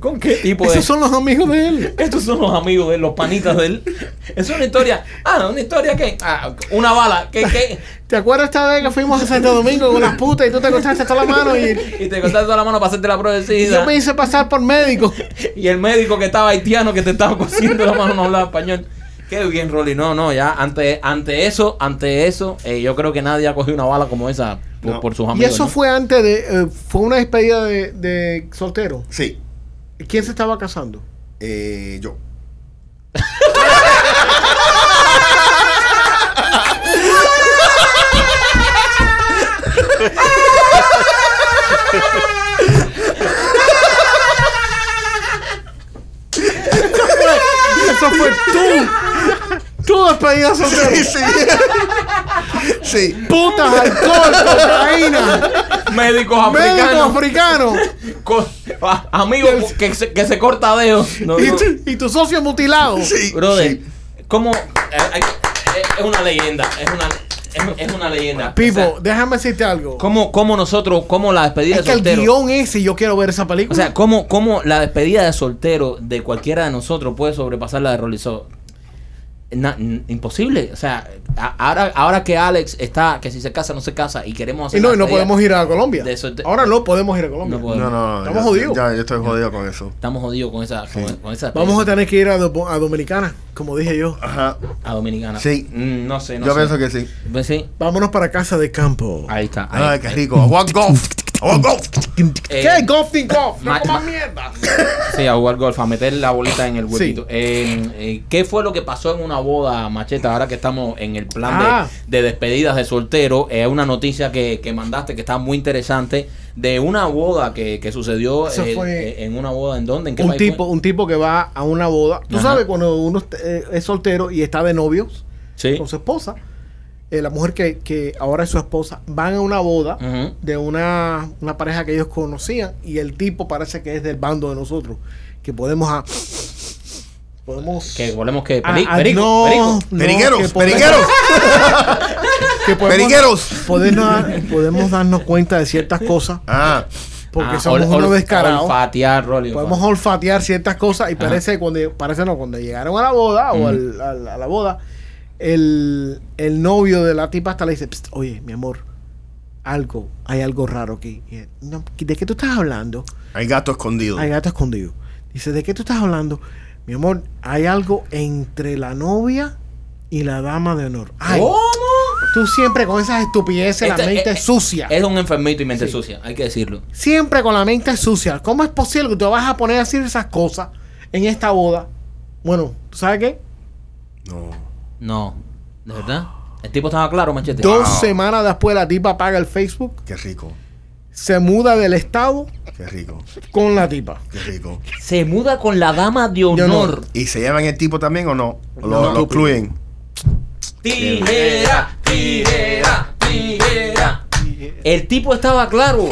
¿Con qué tipo de.? Esos son los amigos de él. Estos son los amigos de él, los panitas de él. Es una historia. Ah, una historia que. Ah, una bala. Que, que, ¿Te acuerdas esta vez que fuimos a Santo Domingo con las putas y tú te cortaste toda la mano y, y te cortaste toda la mano para hacerte la prueba de y sida. yo me hice pasar por médico? Y el médico que estaba haitiano que te estaba cosiendo la mano no hablaba español. Qué bien, Rolly. No, no, ya ante, ante eso, ante eso, eh, yo creo que nadie ha cogido una bala como esa por, No. por sus Y amigos. eso ¿no? fue antes de. eh, fue una despedida de, de soltero. Sí, ¿Quién se estaba casando? eh, yo. Eso fue tú. Tú despedida soltero. Sí, sí. sí. Putas, alcohol, cocaína, Médicos médico africanos. africano. co- a- amigos que se, que se corta dedos. No, Y no. tu, y tu socio mutilado. Sí. Brother, sí. ¿cómo? eh, eh, es una leyenda. Es una, es, es una leyenda. Pipo, O sea, déjame decirte algo. ¿cómo, ¿Cómo nosotros, cómo la despedida Es que de el soltero? guion ese, yo quiero ver esa O película. sea, ¿cómo, ¿cómo la despedida de soltero de cualquiera de nosotros puede sobrepasar la de Rolly? So, na- n- imposible. O sea, a- ahora, ahora que Alex está, que si se casa, no se casa y queremos hacer y no, y no podemos ir a Colombia. de Ahora no podemos ir a Colombia. No podemos. No, no, Estamos ya- jodidos. Ya, yo estoy jodido con eso. Estamos jodidos con esa, con, con esa Vamos a tener que ir a, Do- a Dominicana, como dije yo. Ajá. a Dominicana. Sí. Mm, no sé, no yo sé. pienso que sí. Pues sí, Vámonos para casa de campo. ahí está. ahí. Ay, qué rico. Want golf. Golf. Eh, ¿Qué? Golf y golf. No ma- mierda. Sí, a jugar golf, a meter la bolita en el Sí. huequito. Eh, eh, ¿Qué fue lo que pasó en una boda, Macheta? Ahora que estamos en el plan de- Ah. de, despedidas de soltero, es una noticia que, que mandaste que está muy interesante de una boda que, que sucedió en una boda. ¿En dónde? ¿En qué Un país fue? tipo, un tipo que va a una boda. Tú Ajá. sabes cuando uno es soltero y está de novios Sí. con su esposa, eh, la mujer que, que ahora es su esposa, van a una boda de una, una pareja que ellos conocían y el tipo parece que es del bando de nosotros, que podemos a, podemos Que volvemos que peri- a- perico, no, perico. no, Periqueros, que podemos- periqueros. que podemos- Periqueros. podemos, podemos darnos cuenta de ciertas cosas Ah, porque Ah, somos ol- unos descarados. Olfatear, Rolly, Podemos olfatear. ciertas cosas y Ajá. parece que cuando parece no cuando llegaron a la boda o al- a la boda el, el novio de la tipa hasta le dice "Psst, oye mi amor algo hay algo raro aquí Y él, "No, de qué tú estás hablando hay gato escondido. hay gato escondido dice de qué tú estás hablando mi amor hay algo entre la novia y la dama de honor Ay, ¿Cómo? tú siempre con esas estupideces la Este- mente eh, sucia Es un enfermito y mente Sí. sucia, hay que decirlo. Siempre con la mente sucia. ¿Cómo es posible que te vas a poner a decir esas cosas en esta boda? Bueno, ¿tú sabes qué? No. No, ¿de verdad? El tipo estaba claro, Machete. Dos semanas después la tipa paga el Facebook, Qué rico. se muda del estado Qué rico. con la tipa. Qué rico. Se muda con la dama de honor. honor. ¿Y se llevan el tipo también o no? ¿O No, lo, incluyen? Tijera, tijera, tijera. El tipo estaba claro.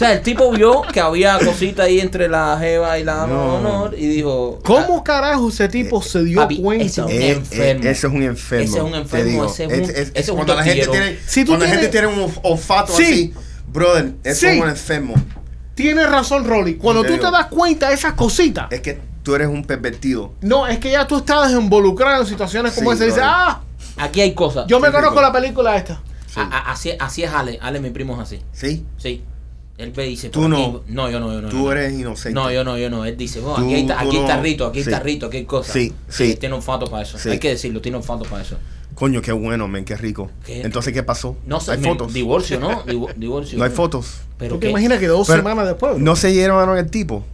O sea, el tipo vio que había cosita ahí entre la jeva y la No. honor y dijo... ¿Cómo carajo ese tipo se dio papi, cuenta? ese- Un Eh, enfermo. eh, ese es un enfermo. Ese es un enfermo, digo. ese es un- ese es un cuando la gente tiene, Si cuando la gente tiene un olfato Sí. así, brother, eso Sí. es un enfermo. Tienes razón, Rolly. Cuando tú digo. te das cuenta de esas cositas, Es que tú eres un pervertido. no, es que ya tú estás involucrado en situaciones como Sí, esa. Dices, ah, Aquí hay cosas. yo me conozco la película esta. A- a- así, así es Ale. Ale, mi primo es así. ¿Sí? Sí. Él y dice... Tú no. aquí- No, yo no, yo no. yo Tú no. eres inocente. No, yo no, yo no. Él dice, "Oh, Tú- aquí, ta- tú aquí no- tarrito, aquí hay aquí cosas. Sí, sí. Él Tiene un fato para eso. Sí. Hay que decirlo, tiene un fato para eso. Coño, qué bueno, men, qué rico. ¿Qué? Entonces, ¿qué pasó? No sé, hay me- fotos. divorcio, ¿no? Divo- divorcio. No hay fotos. Pero ¿Tú te qué? imaginas que dos Pero- semanas después? No se llevaron al tipo.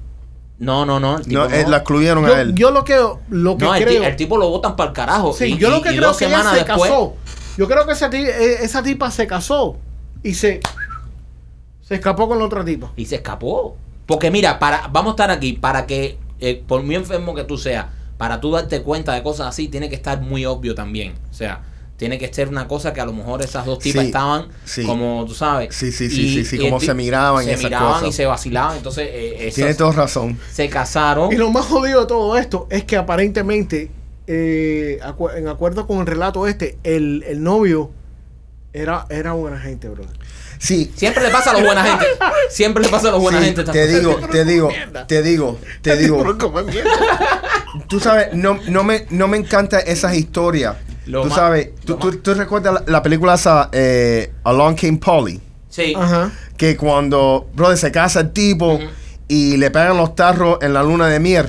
No, no, no. el tipo No, eh, no. la excluyeron a él. yo lo que, lo que No, creo... el tipo lo botan para el carajo. Sí, y, yo lo que y creo que ella semanas se después. casó. Yo creo que esa, eh, esa tipa se casó y se se escapó con la otra tipa. Y se escapó. Porque mira, para, vamos a estar aquí, para que, eh, por muy enfermo que tú seas, para tú darte cuenta de cosas así, tiene que estar muy obvio también. O sea, tiene que ser una cosa que a lo mejor esas dos tipas Sí, estaban sí. como tú sabes. Sí, sí, sí, sí, sí, como se miraban y se esas miraban cosas. y se vacilaban. Entonces, eh, esas- Tiene toda razón. se casaron. Y lo más jodido de todo esto es que aparentemente, eh, acu- en acuerdo con el relato este, el, el novio era, era buena gente, bro. Sí. Siempre le pasa a los buena gente. Siempre le pasa a los buena sí, gente. te digo, te digo, te digo, te digo. Tú sabes, no, no, me, no me encanta esas historias. Lo tú sabes, tú, tú, tú recuerdas la, la película esa, eh, Along Came Polly, Sí. Ajá. que cuando, brother, se casa el tipo y le pegan los tarros en la luna de miel,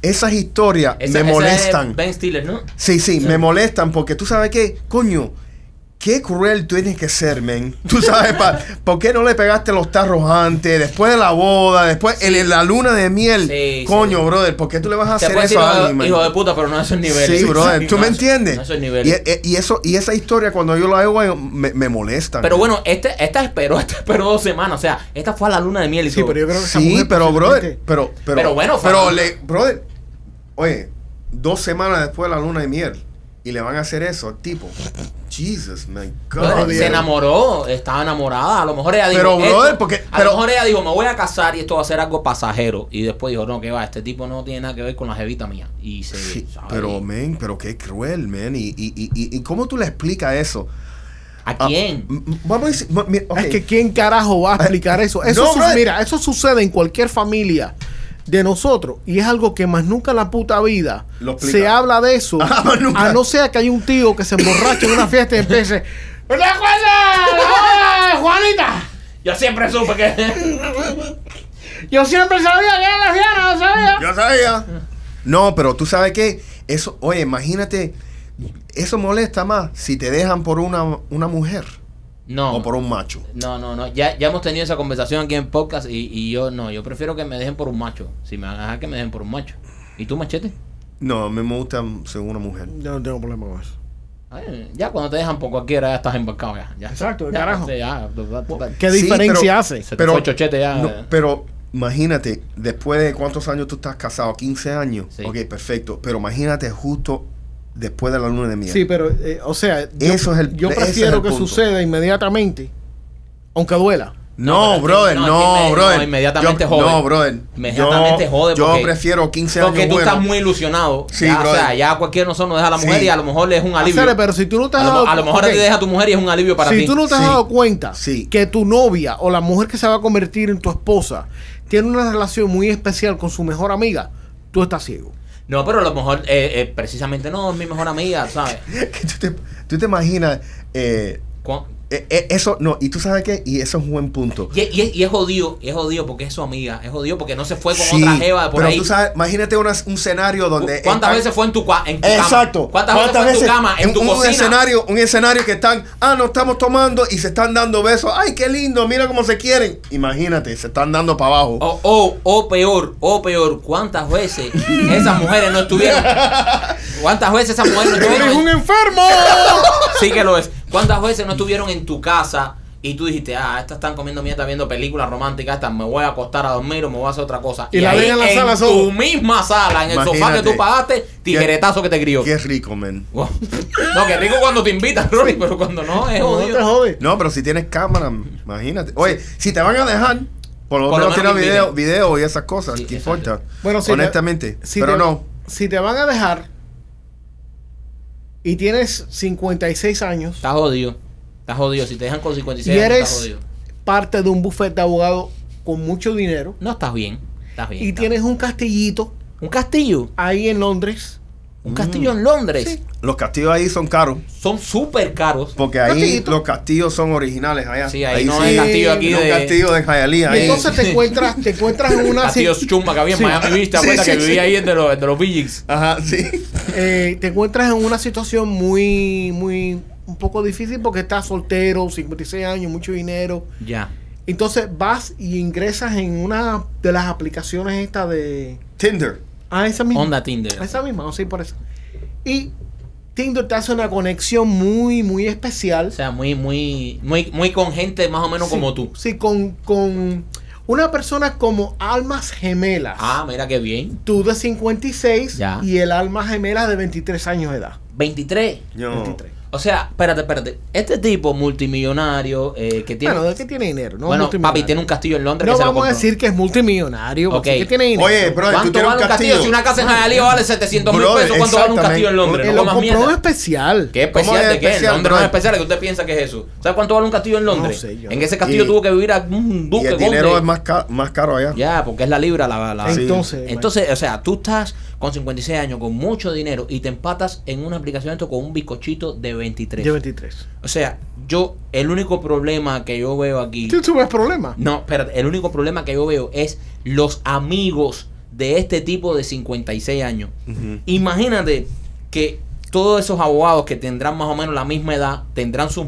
esas historias me ese es molestan. Ben Stiller, ¿no? Sí, sí, me molestan porque tú sabes qué, coño, qué cruel tú tienes que ser, men. Tú sabes, pa- ¿por qué no le pegaste los tarros antes, después de la boda, después en la luna de miel? Sí, coño, sí. brother, ¿por qué tú le vas a hacer eso a hijo, alguien, man? hijo de puta, pero no a esos niveles. Sí, brother, ¿tú no, me eso- entiendes? no a esos Y, niveles. eh, y eso, y esa historia cuando yo la hago me, me molestan. Pero bueno, este, esta esperó, esta esperó dos semanas. O sea, esta fue a la luna de miel y Sí, todo. pero yo creo que esa Sí, pero brother, posiblemente- pero, pero, Pero bueno, pero le, brother, oye, dos semanas después de la luna de miel y le van a hacer eso al tipo. Jesus, my God. Brother, se enamoró, estaba enamorada. A lo mejor ella dijo. Pero, brother, porque- A pero- lo mejor ella dijo, me voy a casar y esto va a ser algo pasajero. Y después dijo, no, que va, este tipo no tiene nada que ver con la jevita mía. Y se. Sí, pero, man, pero qué cruel, man. Y, y, y, y, y cómo tú le explicas eso? ¿A Ah, quién? vamos a decir. Es que quién carajo va a explicar eso. Eso No, su- mira, eso sucede en cualquier familia de nosotros y es algo que más nunca en la puta vida se habla de eso. Ah. A no ser que haya un tío que se emborrache en una fiesta y empiece. ¡Ah, Juanita! Yo siempre supe que. Yo siempre sabía que era lesbiana, ¿no sabía? Yo sabía. No, pero tú sabes que eso, oye, imagínate, eso molesta más si te dejan por una, una mujer No. o por un macho. No, no, no. Ya, ya hemos tenido esa conversación aquí en podcast y, y yo no. Yo prefiero que me dejen por un macho. Si me van a dejar, que me dejen por un macho. ¿Y tú, machete? No, a mí me gusta según una mujer. Yo no tengo problema con eso. Ay, ya cuando te dejan por cualquiera ya estás embarcado ya. ya. Exacto, ya, carajo. ya. ¿Qué Sí, diferencia pero- hace? Se te fue chochete ya. no, pero imagínate, después de cuántos años tú estás casado, 15 años. Sí. Ok, perfecto. Pero imagínate justo después de la luna de miel. Sí, pero, eh, o sea, yo, Eso es el- yo es prefiero el que punto. suceda inmediatamente, aunque duela. No, brother, no, brother. no, inmediatamente Yo- jode. No, brother. Inmediatamente yo, jode Yo porque- prefiero 15 Porque años tú bueno. estás muy ilusionado. Sí, ya, o brother. sea, ya cualquier nosotros nos deja a la mujer Sí. y a lo mejor es un alivio. Hacer, pero si tú no te has a, lo, dado a lo mejor ok, te deja a tu mujer y es un alivio para si ti. tú no te has Sí. dado cuenta Sí. que tu novia o la mujer que se va a convertir en tu esposa tiene una relación muy especial con su mejor amiga, tú estás ciego. No, pero a lo mejor eh, eh, precisamente no, es mi mejor amiga, ¿sabes? Tú, te, tú te imaginas eh, eso, no, y tú sabes qué, y eso es un buen punto. Y, y, y es jodido, y es jodido porque es su amiga, es jodido porque no se fue con Sí, otra jeva de por pero ahí. tú sabes, imagínate una- un escenario donde. ¿Cuántas están- veces fue en tu, en tu Exacto. cama? ¿Cuántas, veces fue en tu cama? En tu un, un cocina. escenario, un escenario que están, ah, no estamos tomando y se están dando besos. Ay, qué lindo, mira cómo se quieren. Imagínate, se están dando para abajo. O, o, o peor, o peor, ¿cuántas veces esas mujeres no estuvieron? ¿Cuántas veces esas mujeres no estuvieron? ¡Eres un enfermo! Sí que lo es. ¿Cuántas veces no estuvieron en tu casa y tú dijiste, ah, estas están comiendo mierda viendo películas románticas, estas me voy a acostar a dormir o me voy a hacer otra cosa? Y la ahí ven en la sala tu solo. misma sala, en el sofá que tú pagaste, tijeretazo que te crió. Qué rico, men. Wow. No, qué rico cuando te invitan, Ronnie, pero cuando no, es No, no jodido. te jode. No, pero si tienes cámara, imagínate. Oye, si te van a dejar, por lo Por lo menos menos tienes que video, video y esas cosas. Sí, ¿Qué exacto. importa? Bueno, si te- Honestamente. si pero te- no. Si te van a dejar y tienes 56 años Estás jodido. Estás jodido. Si te dejan con 56 y años, estás eres jodido. parte de un buffet de abogados con mucho dinero No estás bien. Estás bien. y estás tienes un castillito un castillo. ahí en Londres, Un castillo en Londres. Sí. Los castillos ahí son caros. Son súper caros. Porque ahí Castillito. los castillos son originales allá. Sí, ahí no sí. es castillo aquí No de. castillo de y ahí. entonces te encuentras, te encuentras en una Castillo chumba que había en Sí. Miami Beach, ¿te Sí, acuerdas sí, que vivía ahí de los, de los Villings? Ajá, sí. eh, te encuentras en una situación muy, muy, un poco difícil porque estás soltero, 56 años, mucho dinero. Ya. Entonces vas y ingresas en una de las aplicaciones esta de... Tinder. Ah, esa misma. Onda Tinder. Esa misma, a ir por esa. Y Tinder te hace una conexión muy, muy especial. O sea, muy, muy, muy, muy con gente más o menos Sí, como tú. Sí, con, con una persona como almas gemelas. Ah, mira qué bien. Tú de 56 Ya. y el alma gemela de 23 años de edad. 23. Yo. 23. O sea, espérate, espérate. Este tipo multimillonario eh, que tiene. Bueno, ¿de qué tiene dinero? No bueno, papi tiene un castillo en Londres No que se lo vamos a decir que es multimillonario. porque Ok. es que tiene dinero. Oye, bro, tú ¿Cuánto tienes vale un castillo? castillo. Si una casa en Hialeah vale 700 mil pesos, ¿cuánto vale un castillo en. Londres? No lo comas compró mierda. especial. ¿Qué ¿Cómo especial es de qué? especial, Londres no es especial. ¿Qué usted piensa que es eso? ¿Sabes cuánto vale un castillo en Londres? sé yo. en ese castillo Y- tuvo que vivir a un Y duque el dinero es más, ca- más caro allá. Ya, porque es la libra la... la- Sí. Entonces, Entonces, o sea, tú estás con 56 años, con mucho dinero, y te empatas en una aplicación esto con un bizcochito de 23. de 23. O sea, yo, el único problema que yo veo aquí... ¿Tú ves problema? No, espérate, el único problema que yo veo es los amigos de este tipo de 56 años. Imagínate que todos esos abogados que tendrán más o menos la misma edad, tendrán sus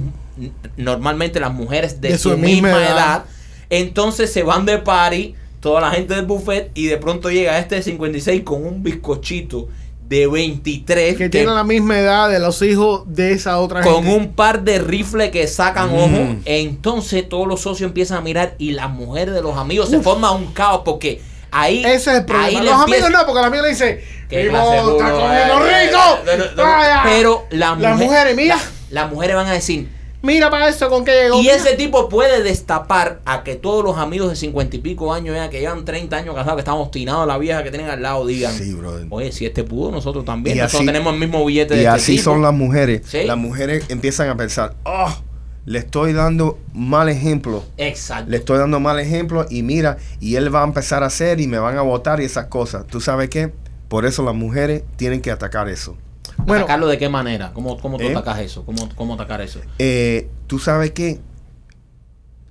normalmente las mujeres de, su, misma, edad. entonces se van de party, toda la gente del buffet y de pronto llega este de 56 con un bizcochito de 23 Que tiene la misma edad de los hijos de esa otra con gente. un par de rifles que sacan Mm. ojo. Entonces todos los socios empiezan a mirar y las mujeres de los amigos se forma un caos porque ahí Ese es el problema. ahí Los amigos no, porque los amigos le dicen, ¿Qué "Vivo, clase de está comiendo rico. Vaya". Pero la las mujer- mujeres, mira, las mujeres van a decir mira para eso con que llegó. y mira. ese tipo puede destapar a que todos los amigos de cincuenta y pico años ya que llevan 30 años casados que están obstinados a la vieja que tienen al lado digan Sí, brother. oye si este pudo nosotros también Y nosotros así- tenemos el mismo billete de Y este así tipo". son las mujeres. Sí. Las mujeres empiezan a pensar, oh, le estoy dando mal ejemplo. exacto Le estoy dando mal ejemplo y mira, y él va a empezar a hacer y me van a votar y esas cosas. ¿Tú sabes qué? Por eso las mujeres tienen que atacar eso. Bueno, ¿Atacarlo de qué manera? ¿Cómo, cómo tú ¿Eh? atacas eso? ¿Cómo, ¿Cómo atacar eso? Eh, ¿Tú sabes qué?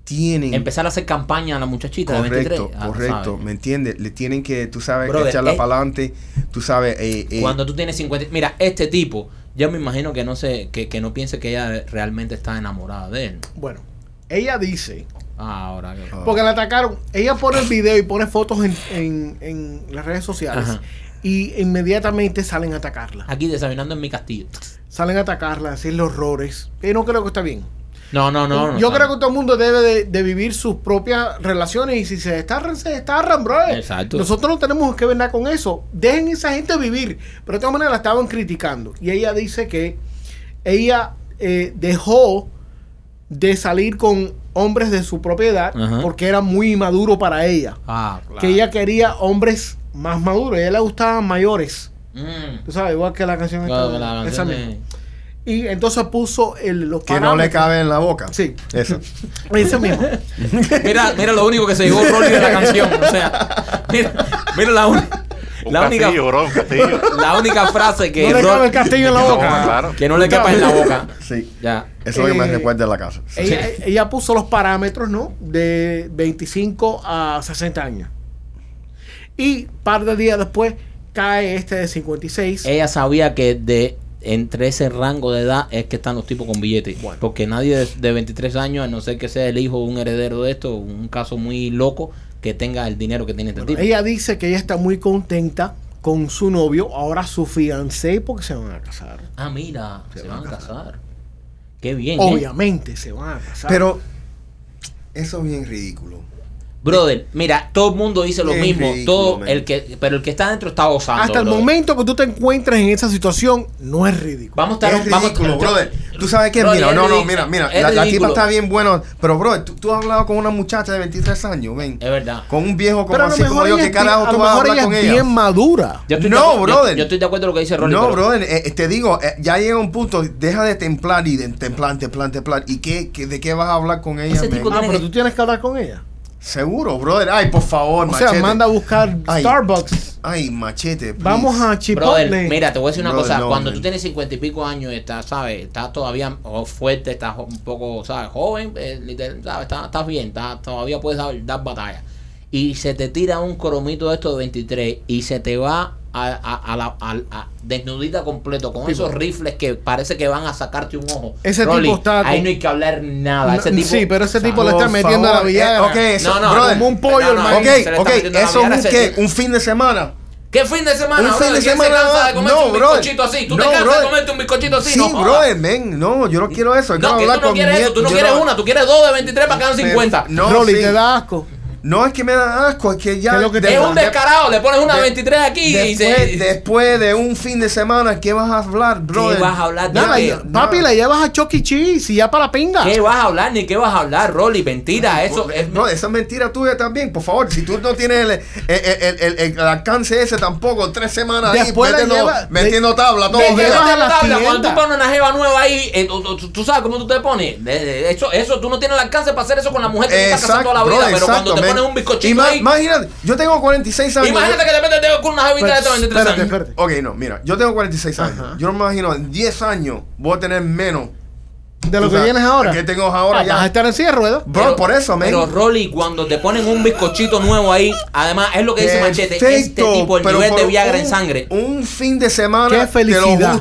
Tienen... Empezar a hacer campaña a la muchachita de Correcto, 23. Ah, correcto. ¿sabes? ¿Me entiendes? Le tienen que, tú sabes, Brother, echarla eh, para adelante. Tú sabes, eh, eh, Cuando tú tienes 50... Mira, este tipo, yo me imagino que no sé, que, que no piense que ella realmente está enamorada de él. bueno, ella dice, Ah, ahora que... Ah. porque la atacaron, ella pone el video y pone fotos en, en- en las redes sociales Ajá. Y inmediatamente salen a atacarla. Aquí desayunando en mi castillo. Salen a atacarla, a decirle horrores. Que no creo que está bien. No, no, no. no Yo creo que todo el mundo debe de, de vivir sus propias relaciones y si se destarran, se destarran, bro. Exacto. Nosotros no tenemos que ver nada con eso. Dejen esa gente vivir. Pero de todas maneras la estaban criticando. Y ella dice que ella eh, dejó de salir con hombres de su propiedad Ajá. porque era muy inmaduro para ella. Ah, claro. Que ella quería hombres más maduros. A ella le gustaban mayores. Mm. Tú sabes, igual que la canción Claro, esta, la esa misma. de- Y entonces puso el, los que no le cabe en la boca. Sí. Eso. Ese mismo. Mira, mira lo único que se llevó Rolly de la canción. O sea, mira, mira la, Un la única castillo, bro, un castillo. la única frase que No le cabe el castillo en la No, boca. claro. que no le quepa en la boca. Sí. Ya. Eso es lo que me Eh, recuerda a la casa. Sí. Ella, ella puso los parámetros, ¿no? De 25 a 60 años. Y par de días después cae este de 56. Ella sabía que de entre ese rango de edad es que están los tipos con billetes. Porque nadie de, de 23 años, a no ser que sea el hijo de un heredero de esto, un caso muy loco, que tenga el dinero que tiene este tipo. Ella dice que ella está muy contenta con su novio, ahora su fiancé, porque se van a casar. Ah, mira, se, van a casar. Qué bien. ¿eh? Obviamente se van a casar. Pero eso es bien ridículo. Brother, mira, todo el mundo dice lo mismo. ridículo, todo man. el que, pero el que está adentro está gozando. hasta el brother. momento que tú te encuentres en esa situación, no es ridículo. Vamos a estar. Es vamos ridículo, brother. Tú sabes que, Brother, mira, no, no, mira, mira, la, la tipa está bien buena, pero, bro, tú, tú has hablado con una muchacha de 23 años, ven, Es verdad. con un viejo como Pero así como yo, ¿qué carajo tú vas a hablar ella con es ella? bien madura. Yo No, de acuerdo- yo- brother. Yo, estoy de acuerdo con lo que dice Rolly. No, pero- brother, eh, te digo, eh, ya llega un punto, deja de templar y de templar, templar, templar. ¿Y qué, qué- de qué vas a hablar con ella? Tipo Ah, pero tú tienes que hablar con ella. Seguro, brother. Ay, por favor, O sea, machete. manda a buscar Ay. Starbucks. Ay, machete. please. Vamos a Chipotle. Brother, mira, te voy a decir una Brother, cosa. no, Cuando man. tú tienes cincuenta y pico años, estás, ¿sabes? Estás todavía fuerte, estás un poco, ¿sabes? Joven, eh, ¿sabes? Estás, estás bien, estás- todavía puedes dar, dar batalla. Y se te tira un cromito de estos de 23 y se te va a, a- a la a- a- desnudita completo con esos rifles que parece que van a sacarte un ojo. Ese Rolly, tipo está Ahí con- no hay que hablar nada. Ese No, tipo, sí, pero ese o sea, tipo le está metiendo a la Viagra. eh, eso, No, no, brother. como un pollo, No, no, hermano. Ok, eso es un, un fin de semana. ¿Qué fin de semana? Un fin de ¿Quién semana, se cansa de comerse no, un bizcochito así? ¿Tú No, te cansas brother. de comerte un bizcochito así? Sí, no, jodas. brother, men. No, yo no quiero eso. Yo No, quiero que hablar tú no con quieres mi- eso, tú no yo quieres una, tú quieres dos de 23 para hagan 50. No, Rolly, sí. te da asco. No es que me da asco, es que ya. ¿Qué es lo que te es da? un descarado, le pones una de de- 23 aquí y Después, se... después de un fin de semana, ¿qué vas a hablar, brother? ¿Qué vas a hablar? de Nada, qué? y- papi, la llevas a Chucky Cheese y ya para la pinga. ¿Qué vas a hablar? Ni qué vas a hablar, Rolly. Mentira, eso es... No, esa es mentira tuya también, por favor. Si tú no tienes el, el, el- el- el- el alcance ese tampoco, tres semanas Después ahí metiendo, lleva- metiendo tabla todo. le ¿Qué ¿verdad? llevas te a las tabla? Cuando tú pones una jeva nueva ahí, eh, tú, sabes cómo tú te pones. De- de- Eso, eso, tú no tienes el alcance para hacer eso con la mujer que te estás casando toda la vida. pero cuando te exacto, pones un bizcochito Ima- ahí... Imagínate, yo tengo 46 años. Imagínate que de repente te con una jevita de Pues, estos 23 espérate, años. espérate. Ok, no, mira, yo tengo 46 años. Ajá. Yo no me imagino, en 10 años voy a tener menos De lo que tienes ahora. Que tengo ahora Ah, ya. Vas a estar en silla de ruedas. Bro, por eso, man. Pero Rolly, cuando te ponen un bizcochito nuevo ahí, además es lo que dice Machete, este tipo, el nivel de Viagra en sangre. Un fin de semana Qué te lo felicidad.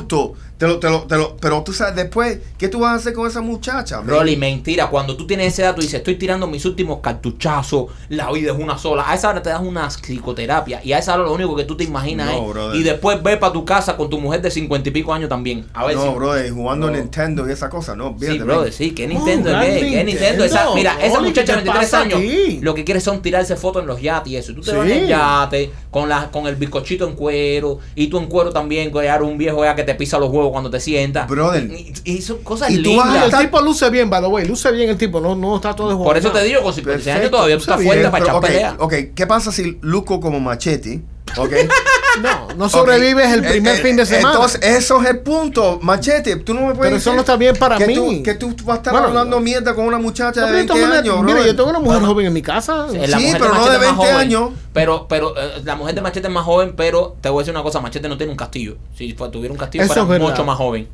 Te lo, te lo, te lo- pero tú sabes después, ¿qué tú vas a hacer con esa muchacha? man? Rolly, mentira. Cuando tú tienes esa edad, tú dices, estoy tirando mis últimos cartuchazos, la vida es una sola. A esa hora te das una psicoterapia y a esa hora lo único que tú te imaginas No, es. brother. Y después ve para tu casa con tu mujer de cincuenta y pico años también. A ver no, si. brother, jugando No. Nintendo y esa cosa, no, Sí, olvídate, brother, sí, que Nintendo, Oh, ¿qué? gran ¿Qué Nintendo? Esa- mira, esa Rolly, muchacha de ¿qué te 23 pasa años aquí? lo que quiere son tirarse fotos en los yates y eso. Tú te vas Sí. en yate con, la, con el bizcochito en cuero y tú en cuero también, que era un viejo ya que te pisa los huevos cuando te sientas. Brother. Y, y son cosas Y tú vas a lindas. el tipo luce bien, by the way. Luce bien el tipo. No, no está todo desbocado. Por eso te digo, con 56 años todavía tú estás fuerte Pero, para echar ok, pelea. ok, ¿qué pasa si Luco como machete? Ok. No, no sobrevives el primer Eh, fin de eh, semana. Entonces, eso es el punto, machete. Tú no me puedes Pero eso decir no está bien para que mí. Tú, que tú vas a estar Bueno, hablando mierda con una muchacha No, de pero yo 20 tengo una- años, Mira, yo tengo una mujer Bueno. joven en mi casa. Sí, pero no de es más 20 joven. años. Pero, pero eh, la mujer de Machete es más joven, pero te voy a decir una cosa, Machete no tiene un castillo. Si tuviera un castillo Eso fuera mucho más joven.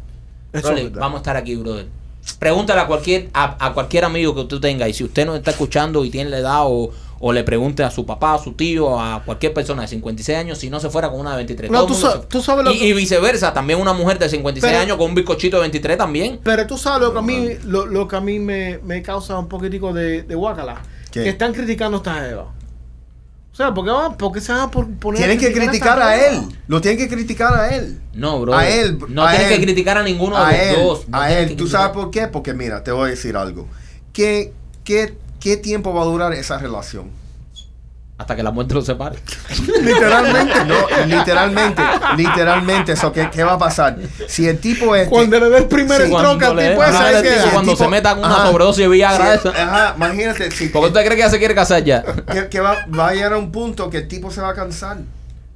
Vamos a estar aquí, brother. Pregúntale a cualquier, a, a cualquier amigo que usted tenga y si usted nos está escuchando y tiene la edad o, o le pregunte a su papá, a su tío, a cualquier persona de 56 años si no se fuera con una de 23. No, Todo el tú mundo sa- se- tú sabes lo y, que- y viceversa, también una mujer de 56 Pero- años con un bizcochito de 23 también. Pero tú sabes lo que a mí, lo, lo que a mí me, me causa un poquitico de, de guácala. ¿Qué? Que están criticando a esta Eva. O sea, ¿por qué, van- por qué se van a por- poner Tienen que criticar a él. Lo tienen que criticar a él. No, bro. A él, No a tienes que criticar a ninguno a de los él, dos. No a él. ¿Tú criticar. sabes por qué? Porque mira, te voy a decir algo. ¿Qué, qué, qué tiempo va a durar esa relación? Hasta que la muerte los separe. Literalmente, no, literalmente, literalmente. Eso, ¿qué, ¿Qué va a pasar? Si el tipo es. Cuando le dé el primer Sí, troca al tipo ese, Ajá, cuando tipo- se meta con una ajá. sobredosis de Viagra. si- ajá, imagínate. Si, ¿Por qué usted cree que ya se quiere casar ya? que, que va, va a llegar a un punto que el tipo se va a cansar.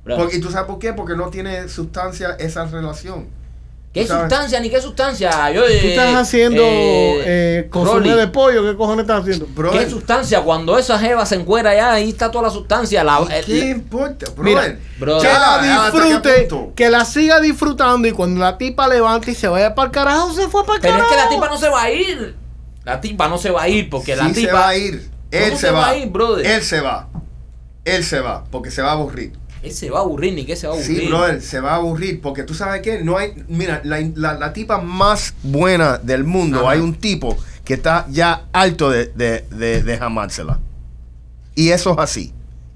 Porque, ¿Y tú sabes por qué? Porque no tiene sustancia esa relación. ¿Qué sustancia? Ni qué sustancia. Yo, Tú eh, estás haciendo eh, eh, consomé de pollo. ¿Qué cojones estás haciendo? Brother, ¿Qué sustancia? Cuando esa jeva se encuera ya, ahí está toda la sustancia. La, el- ¿Qué importa, Mira, brother? bro. Que Ya, la ¿hasta qué disfrute, que la siga disfrutando y cuando la tipa levante y se vaya para el carajo, se fue para el pero carajo. es que la tipa no se va a ir. La tipa no se va a ir porque la tipa. se va a ir. Él ¿Cómo se, se va. va a ir, brother? Él se va. Él se va. Porque se va a aburrir. Se va a aburrir, ni que se va a aburrir. Sí, brother, se va a aburrir. Porque tú sabes qué. No hay. Mira, la, la- la tipa más buena del mundo. Ajá. Hay un tipo que está ya alto de, de, de, de jamársela. Y eso es así.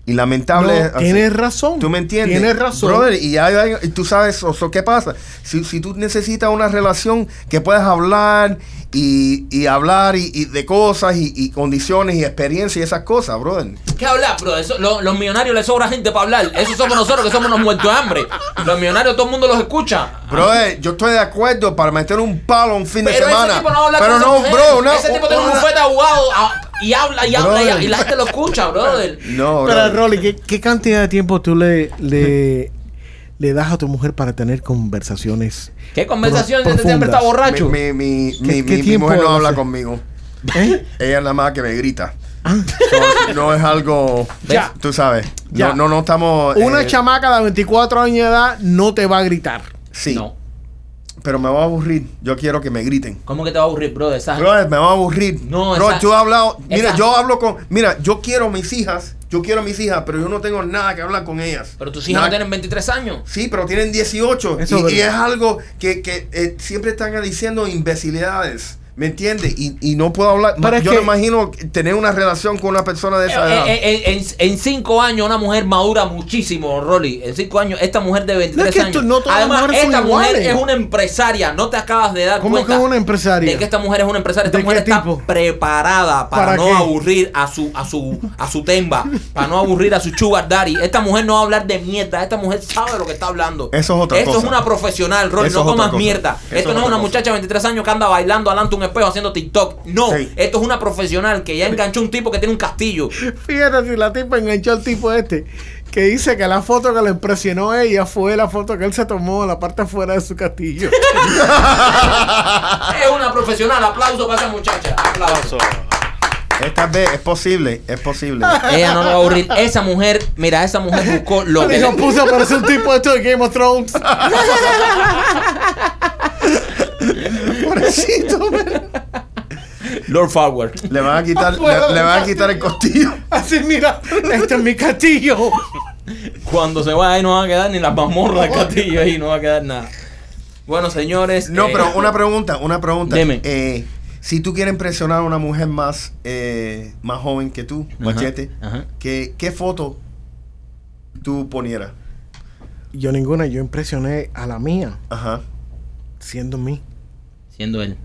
Y lamentable No, tienes razón. ¿Tú me entiendes? Tienes razón. Brother, y, hay- y tú sabes, Oso, ¿qué pasa? Si, si tú necesitas una relación que puedas hablar y, y hablar y, y de cosas y, y condiciones y experiencias y esas cosas, brother. ¿Qué hablar, bro? Eso, lo- los millonarios les sobra gente para hablar. Eso somos nosotros que somos unos muertos de hambre. Los millonarios todo el mundo los escucha. Brother, yo estoy de acuerdo para meter un palo un fin de Pero semana. ese tipo no va a hablar pero con no, mujer. bro, no. Ese tipo tiene un bufete de abogado ah, y habla y habla y, y la gente lo escucha, brother. No, Pero, brother. Rolly, ¿qué, qué cantidad de tiempo tú le, le, le das a tu mujer para tener conversaciones? ¿Qué conversación Pro- este siempre está borracho? Mi, mi, mi, ¿Qué- mi- qué mi tiempo mujer no habla conmigo. ¿Eh? Ella nada más que me grita. Ah. So, no es algo. Ya. Tú sabes. Ya. No, no, no estamos. Una eh, chamaca de 24 años de edad no te va a gritar. Sí. No. Pero me va a aburrir. Yo quiero que me griten. ¿Cómo que te va a aburrir, brother? Esa- Brother, me va a aburrir. No, Bro, esa- yo he hablado. Mira, esa- yo hablo con. Mira, yo quiero mis hijas. Yo quiero mis hijas, pero yo no tengo nada que hablar con ellas. Pero tus hijas Nada- no tienen 23 años. Sí, pero tienen 18. Eso es y, y es algo que, que, eh, siempre están diciendo imbecilidades. ¿Me entiendes? Y, y no puedo hablar. Pero yo me imagino tener una relación con una persona de esa edad. Eh, eh, eh, en, en cinco años una mujer madura muchísimo, Rolly. En cinco años esta mujer de 23 No, es que años. tú- no todas Además, esta mujer iguales. es una empresaria. No te acabas de dar ¿Cómo cuenta. que es una empresaria? De que esta mujer es una empresaria. Esta ¿De mujer qué está tipo? preparada para, ¿Para no qué? aburrir a su, a su, a su temba. para no aburrir a su sugar daddy. Esta mujer no va a hablar de mierda. Esta mujer sabe de lo que está hablando. Eso es otra Esto cosa. es una profesional, Rolly. Eso no comas mierda. Eso Esto es no es una cosa. muchacha de 23 años que anda bailando delante de un espejo haciendo TikTok. No. Sí. Esto es una profesional que ya enganchó un tipo que tiene un castillo. Fíjate si la tipa enganchó al tipo este. Que dice que la foto que le impresionó a ella fue la foto que él se tomó en la parte afuera de su castillo. Es una profesional. Aplauso para esa muchacha. Aplauso. Esta vez es posible, es posible. Ella no le va a aburrir. Esa mujer, mira, esa mujer buscó lo que. Dijo, a aparecer un tipo esto de Game of Thrones. Pobrecito. Lord Forward. Le van a quitar, le, le van a quitar el costillo. Así, mira, este es mi castillo. Cuando se vaya ahí no va a quedar ni las mazmorras del castillo ahí, no va a quedar nada. Bueno, señores. No, eh, pero una pregunta, una pregunta. Dime. Eh, si tú quieres impresionar a una mujer más, eh, más joven que tú, Ajá, machete, ajá. ¿qué, ¿qué foto tú ponieras? Yo ninguna, yo impresioné a la mía, Ajá. siendo mí. Siendo él.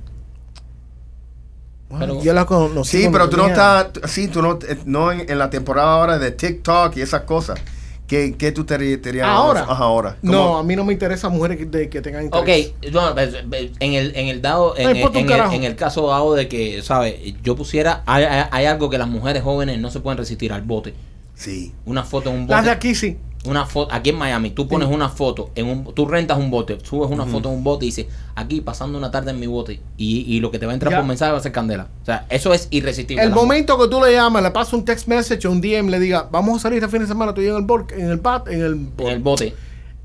Pero- yo la conocí. Sí, pero tú no estás, sí, tú no, eh, no en, en la temporada ahora de TikTok y esas cosas. ¿Qué, qué tú te dirías? ¿Ahora? Ajá, ahora. No, a mí no me interesa mujeres que, de- que tengan Ok, interés. no, pues, pues, en el, en el dado, en, No en el- en el caso dado de que, ¿sabes? Yo pusiera, hay, hay- hay algo que las mujeres jóvenes no se pueden resistir al bote. Sí. Una foto en un Las de bote. aquí sí. Una foto, aquí en Miami, tú pones una foto, en un, tú rentas un bote, subes una foto en un bote y dices, aquí pasando una tarde en mi bote, y, y lo que te va a entrar Ya. por mensaje va a ser candela. O sea, eso es irresistible. El momento que tú le llamas, le pasas un text message o un DM, le diga, vamos a salir este fin de semana, tú y yo en el bor- en el bat, en el, En el bote.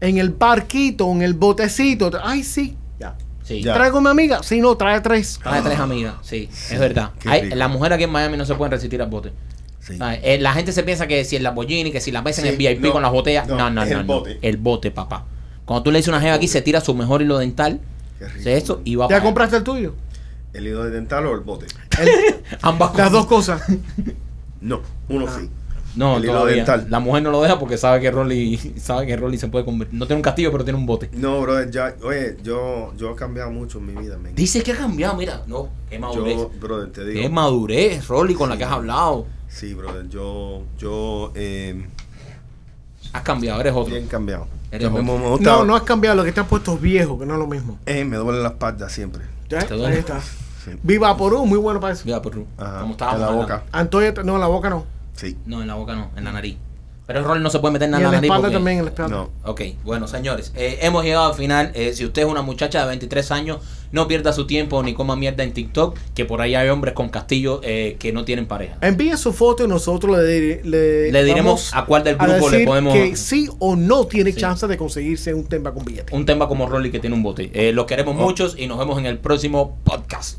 en el barquito, en el botecito. Ay, sí. Ya. Sí. Ya. ¿Traigo una amiga? Sí, no, trae tres. Trae tres amigas, sí, Sí, es verdad. Hay, las mujeres aquí en Miami no se pueden resistir al bote. Sí. ¿Sabes? Eh, la gente se piensa que si el Lamborghini, que si la ves en el VIP no, con las botellas. no, No, no, es el no. bote. El bote, papá. Cuando tú le dices a una jeva aquí, se tira su mejor hilo dental. Qué eso y va ¿Ya para- compraste el tuyo? ¿El hilo de dental o el bote? Ambas Las cosas. dos cosas. No, uno sí. No, el hilo dental. La mujer no lo deja porque sabe que Rolly sabe que Rolly se puede convertir. No tiene un castillo, pero tiene un bote. No, brother, ya, oye, yo, yo he cambiado mucho en mi vida, men. Dice que ha cambiado, mira. No, qué madurez. Yo, brother, te digo. Qué madurez, Rolly, con la que has hablado. Sí, brother, yo, yo, eh, Has cambiado, eres otro. bien cambiado. Eres Yo me- otro. me gusta- No, no has cambiado, lo que te has puesto es viejo, que no es lo mismo. Eh, me duele la espalda siempre. ¿Ya? ¿Te duele? Ahí está. Sí. Viva Porú, muy bueno para eso. Mira, por Ajá, como estábamos en la hablando. boca. Antoya, no, en la boca no. Sí. No, en la boca no, en la nariz. Pero el Rolly no se puede meter nada en en la nariz. espalda porque- también, en la espalda. No. Ok, bueno, señores, eh, hemos llegado al final. Eh, si usted es una muchacha de 23 años, no pierda su tiempo ni coma mierda en TikTok, que por ahí hay hombres con castillos eh, que no tienen pareja. Envíe su foto y nosotros le, le, Le diremos a cuál del a grupo le decir podemos- que sí o no tiene Sí. chance de conseguirse un tema con billete. Un tema como Rolly que tiene un bote. Eh, los queremos Oh. muchos y nos vemos en el próximo podcast.